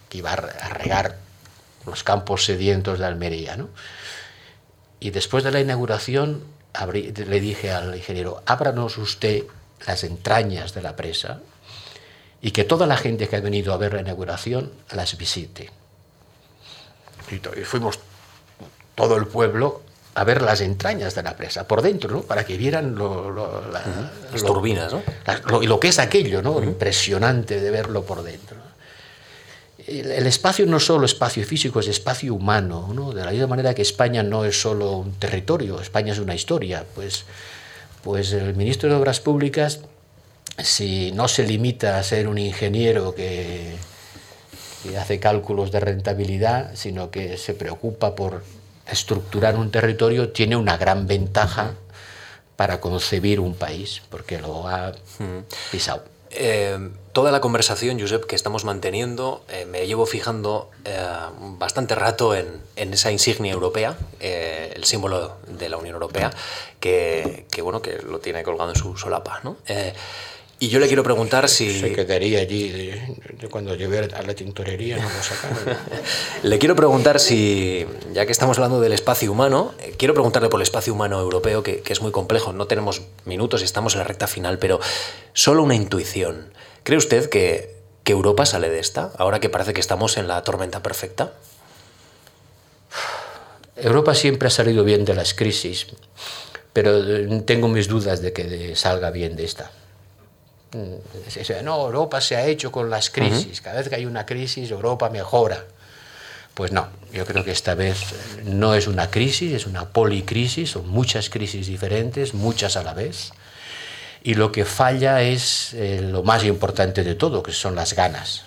que iba a regar los campos sedientos de Almería. ¿no? Y después de la inauguración le dije al ingeniero, ábranos usted las entrañas de la presa y que toda la gente que ha venido a ver la inauguración las visite. Y fuimos todo el pueblo a ver las entrañas de la presa, por dentro, ¿no? para que vieran lo, las turbinas, ¿no? lo, lo, que es aquello, ¿no? impresionante de verlo por dentro. El, el, espacio no es solo espacio físico, es espacio humano, ¿no? de la misma manera que España no es solo un territorio, España es una historia. Pues, pues el ministro de Obras Públicas, si no se limita a ser un ingeniero que, que hace cálculos de rentabilidad, sino que se preocupa por estructurar un territorio tiene una gran ventaja para concebir un país, porque lo ha pisado. Eh, toda la conversación, Josep, que estamos manteniendo, eh, me llevo fijando eh, bastante rato en, en, esa insignia europea, el símbolo de la Unión Europea, que, que, bueno, que lo tiene colgado en su solapa. ¿no? Y yo le quiero preguntar si... Se quedaría allí de, cuando llevé a la tintorería, no lo sacaron. le quiero preguntar si, ya que estamos hablando del espacio humano, eh, quiero preguntarle por el espacio humano europeo, que, que, es muy complejo, no tenemos minutos y estamos en la recta final, pero solo una intuición. ¿Cree usted que, que Europa sale de esta, ahora que parece que estamos en la tormenta perfecta? Europa siempre ha salido bien de las crisis, pero tengo mis dudas de que salga bien de esta. Mm, no, Europa se ha hecho con las crisis. Cada vez que hay una crisis, Europa mejora. Pues no, yo creo que esta vez no es una crisis, es una policrisis, son muchas crisis diferentes, muchas a la vez. Y lo que falla es eh, lo más importante de todo, que son las ganas.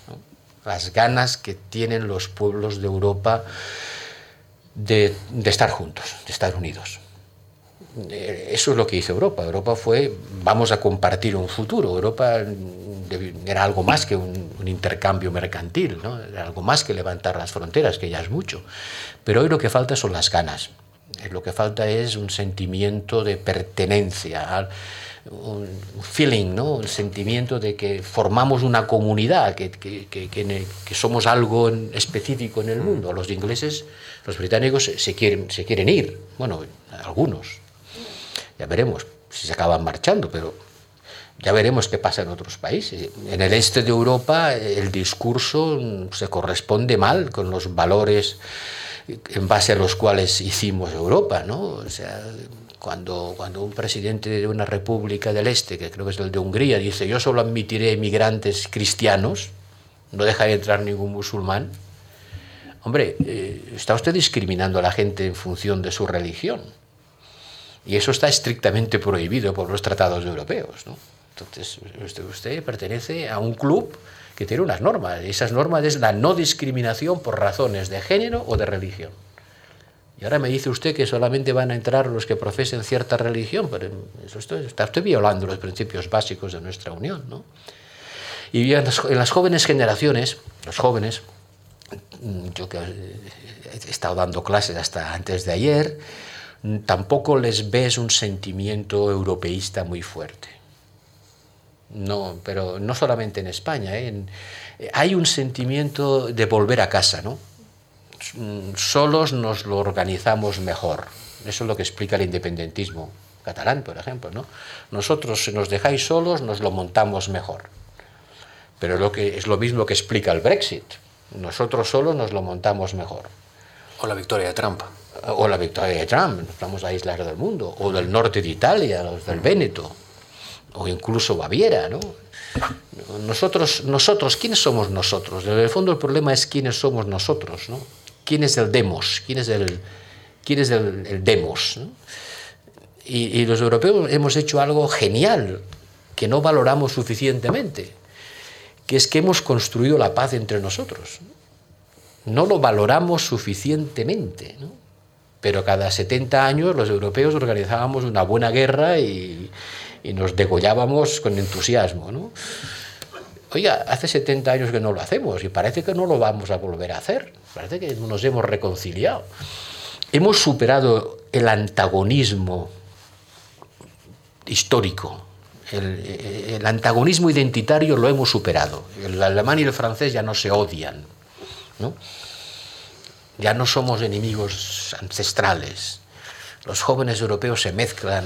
Las ganas que tienen los pueblos de Europa de, de estar juntos, de estar unidos. Eh, eso es lo que hizo Europa. Europa fue, vamos a compartir un futuro. Europa era algo más que un, intercambio mercantil, ¿no? era algo más que levantar las fronteras, que ya es mucho. Pero hoy lo que falta son las ganas. Eh, lo que falta es un sentimiento de pertenencia, un feeling, ¿no? un sentimiento de que formamos una comunidad, que, que, que, que somos algo específico en el mundo. Los ingleses, los británicos se quieren, se quieren ir, bueno, algunos, ya veremos si se acaban marchando, pero ya veremos qué pasa en otros países. En el este de Europa el discurso se corresponde mal con los valores en base a los cuales hicimos Europa, ¿no? O sea, cuando, cuando un presidente de una república del este, que creo que es el de Hungría, dice yo solo admitiré inmigrantes cristianos, no dejaré entrar ningún musulmán, hombre, eh, está usted discriminando a la gente en función de su religión. Y eso está estrictamente prohibido por los tratados europeos. ¿no? Entonces, usted, usted, pertenece a un club que tiene unas normas. Y esas normas es la no discriminación por razones de género o de religión. Y ahora me dice usted que solamente van a entrar los que profesen cierta religión, pero eso estoy, estoy violando los principios básicos de nuestra unión. ¿no? Y en las, en las jóvenes generaciones, los jóvenes, yo que he estado dando clases hasta antes de ayer, tampoco les ves un sentimiento europeísta muy fuerte. No, pero no solamente en España, ¿eh? en, hay un sentimiento de volver a casa, ¿no? Solos nos lo organizamos mejor. Eso es lo que explica el independentismo catalán, por ejemplo, ¿no? Nosotros, si nos dejáis solos, nos lo montamos mejor. Pero lo que, es lo mismo que explica el Brexit. Nosotros solos nos lo montamos mejor. O la victoria de Trump o la victoria de Trump, nos vamos a islas del mundo, o del norte de Italia, del Véneto, o incluso Baviera, ¿no? Nosotros, nosotros, ¿quiénes somos nosotros? En el fondo el problema es quiénes somos nosotros, ¿no? ¿Quién es el demos? ¿Quién es el, quién demos? ¿no? Y, los europeos hemos hecho algo genial que no valoramos suficientemente, que es que hemos construido la paz entre nosotros. No lo valoramos suficientemente. ¿no? Pero cada 70 años los europeos organizábamos una buena guerra y, y nos degollábamos con entusiasmo. ¿no? Oiga, hace 70 años que no lo hacemos y parece que no lo vamos a volver a hacer, parece que nos hemos reconciliado. Hemos superado el antagonismo histórico, el, el, antagonismo identitario lo hemos superado. El alemán y el francés ya no se odian. ¿no? Ya no somos enemigos ancestrales. Los jóvenes europeos se mezclan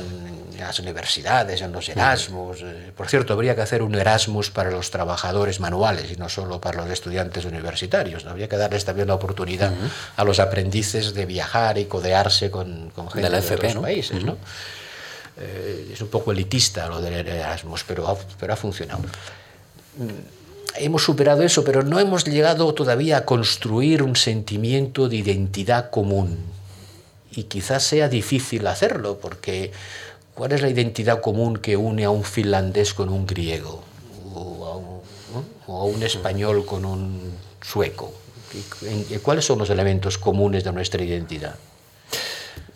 en las universidades, en los Erasmus. Por cierto, habría que hacer un Erasmus para los trabajadores manuales y no solo para los estudiantes universitarios. Habría que darles también la oportunidad uh -huh. a los aprendices de viajar y codearse con, con gente de, la de FP, otros ¿no? países. Uh -huh. ¿no? Eh, es un poco elitista lo del Erasmus, pero ha, pero ha funcionado hemos superado eso, pero no hemos llegado todavía a construir un sentimiento de identidad común. Y quizás sea difícil hacerlo, porque ¿cuál es la identidad común que une a un finlandés con un griego? O a un, ¿no? a un español con un sueco. ¿Cuáles son los elementos comunes de nuestra identidad?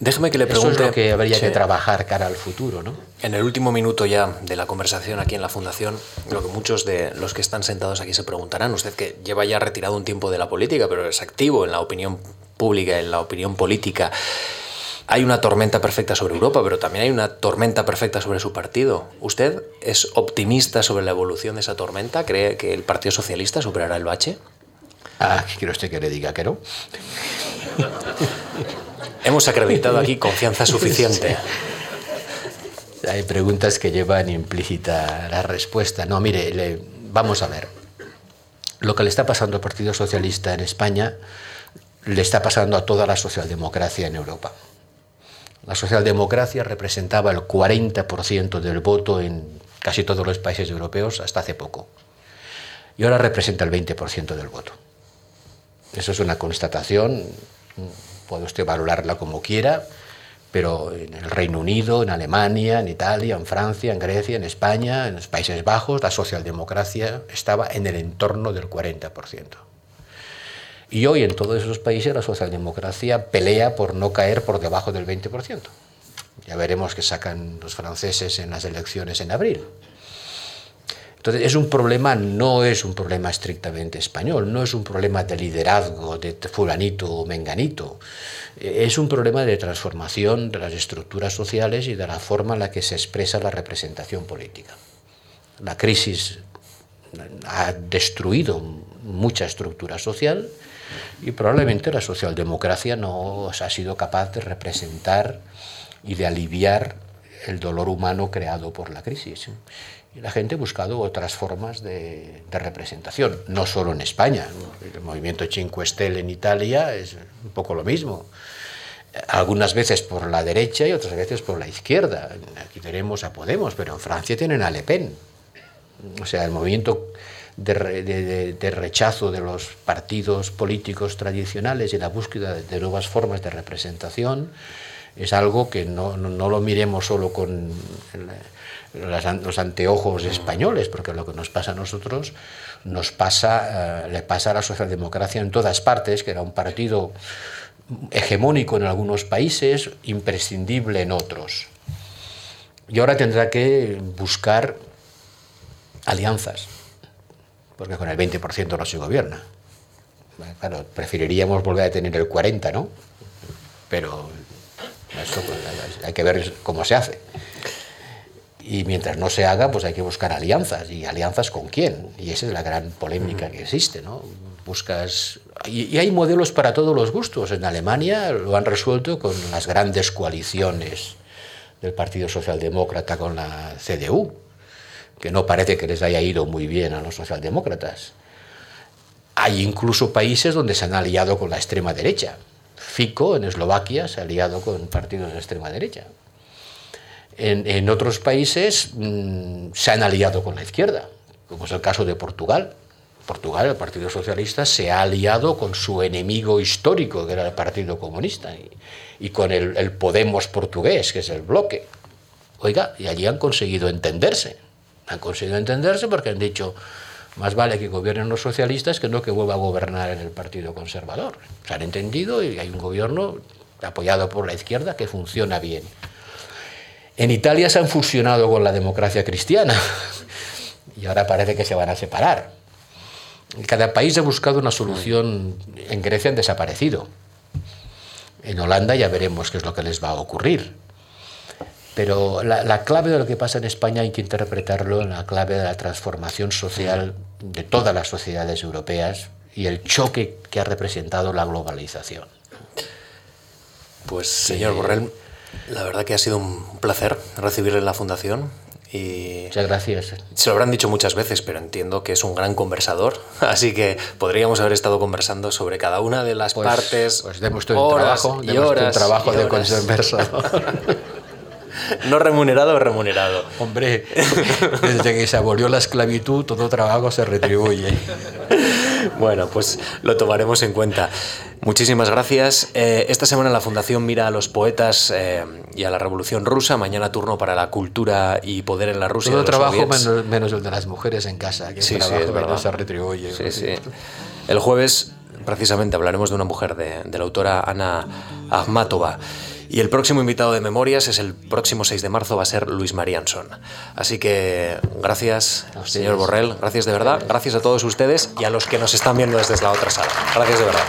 Déjeme que le pregunte. Eso es lo que habría sí. que trabajar cara al futuro, ¿no? En el último minuto ya de la conversación aquí en la Fundación, lo que muchos de los que están sentados aquí se preguntarán, usted que lleva ya retirado un tiempo de la política, pero es activo en la opinión pública, en la opinión política. Hay una tormenta perfecta sobre Europa, pero también hay una tormenta perfecta sobre su partido. ¿Usted es optimista sobre la evolución de esa tormenta? ¿Cree que el Partido Socialista superará el bache? Ah, ¿quiere usted que le diga que no? Hemos acreditado aquí confianza suficiente. Sí. Hay preguntas que llevan implícita la respuesta. No, mire, le, vamos a ver. Lo que le está pasando al Partido Socialista en España le está pasando a toda la socialdemocracia en Europa. La socialdemocracia representaba el 40% del voto en casi todos los países europeos hasta hace poco. Y ahora representa el 20% del voto. Eso es una constatación puede usted valorarla como quiera, pero en el Reino Unido, en Alemania, en Italia, en Francia, en Grecia, en España, en los Países Bajos, la socialdemocracia estaba en el entorno del 40%. Y hoy en todos esos países la socialdemocracia pelea por no caer por debajo del 20%. Ya veremos qué sacan los franceses en las elecciones en abril. Entonces, es un problema, no es un problema estrictamente español, no es un problema de liderazgo de fulanito o menganito, es un problema de transformación de las estructuras sociales y de la forma en la que se expresa la representación política. La crisis ha destruido mucha estructura social y probablemente la socialdemocracia no ha sido capaz de representar y de aliviar el dolor humano creado por la crisis y la gente ha buscado otras formas de, representación, no solo en España. El movimiento Cinque Stelle en Italia es un poco lo mismo. Algunas veces por la derecha y otras veces por la izquierda. Aquí tenemos a Podemos, pero en Francia tienen a Le Pen. O sea, el movimiento de rechazo de los partidos políticos tradicionales y la búsqueda de nuevas formas de representación es algo que no, lo miremos solo con los anteojos españoles, porque lo que nos pasa a nosotros nos pasa, eh, le pasa a la socialdemocracia en todas partes, que era un partido hegemónico en algunos países, imprescindible en otros. Y ahora tendrá que buscar alianzas, porque con el 20% no se gobierna. Claro, preferiríamos volver a tener el 40, ¿no? Pero esto pues, hay que ver cómo se hace. Y mientras no se haga, pues hay que buscar alianzas. ¿Y alianzas con quién? Y esa es la gran polémica que existe, ¿no? Buscas... Y, hay modelos para todos los gustos. En Alemania lo han resuelto con las grandes coaliciones del Partido Socialdemócrata con la CDU, que no parece que les haya ido muy bien a los socialdemócratas. Hay incluso países donde se han aliado con la extrema derecha. Fico en Eslovaquia se ha aliado con partidos de extrema derecha. En, otros países mm, se han aliado con la izquierda, como es el caso de Portugal. Portugal, el Partido Socialista, se ha aliado con su enemigo histórico, que era el Partido Comunista, y, con el, el, Podemos portugués, que es el bloque. Oiga, y allí han conseguido entenderse. Han conseguido entenderse porque han dicho, más vale que gobiernen los socialistas que no que vuelva a gobernar en el Partido Conservador. Se han entendido y hay un gobierno apoyado por la izquierda que funciona bien. En Italia se han fusionado con la democracia cristiana y ahora parece que se van a separar. Cada país ha buscado una solución. En Grecia han desaparecido. En Holanda ya veremos qué es lo que les va a ocurrir. Pero la, clave de lo que pasa en España hay que interpretarlo en la clave de la transformación social de todas las sociedades europeas y el choque que ha representado la globalización. Pues, señor Borrell, la verdad que ha sido un placer recibirle en la Fundación. Y Muchas gracias. Se lo habrán dicho muchas veces, pero entiendo que es un gran conversador, así que podríamos haber estado conversando sobre cada una de las pues, partes. Pues demos el trabajo, y horas, trabajo de conversador. ¿No remunerado o remunerado? Hombre, desde que se abolió la esclavitud, todo trabajo se retribuye. Bueno, pues lo tomaremos en cuenta. Muchísimas gracias. Eh, esta semana la Fundación mira a los poetas eh, y a la Revolución Rusa. Mañana turno para la cultura y poder en la Rusia. Todo trabajo menos, el de las mujeres en casa, que sí, sí, es verdad. se retribuye. Sí, sí. El jueves, precisamente, hablaremos de una mujer, de, de la autora Ana Akhmatova. Y el próximo invitado de Memorias es el próximo 6 de marzo, va a ser Luis Marianson. Así que gracias, señor Borrell, gracias de verdad, gracias a todos ustedes y a los que nos están viendo desde la otra sala. Gracias de verdad.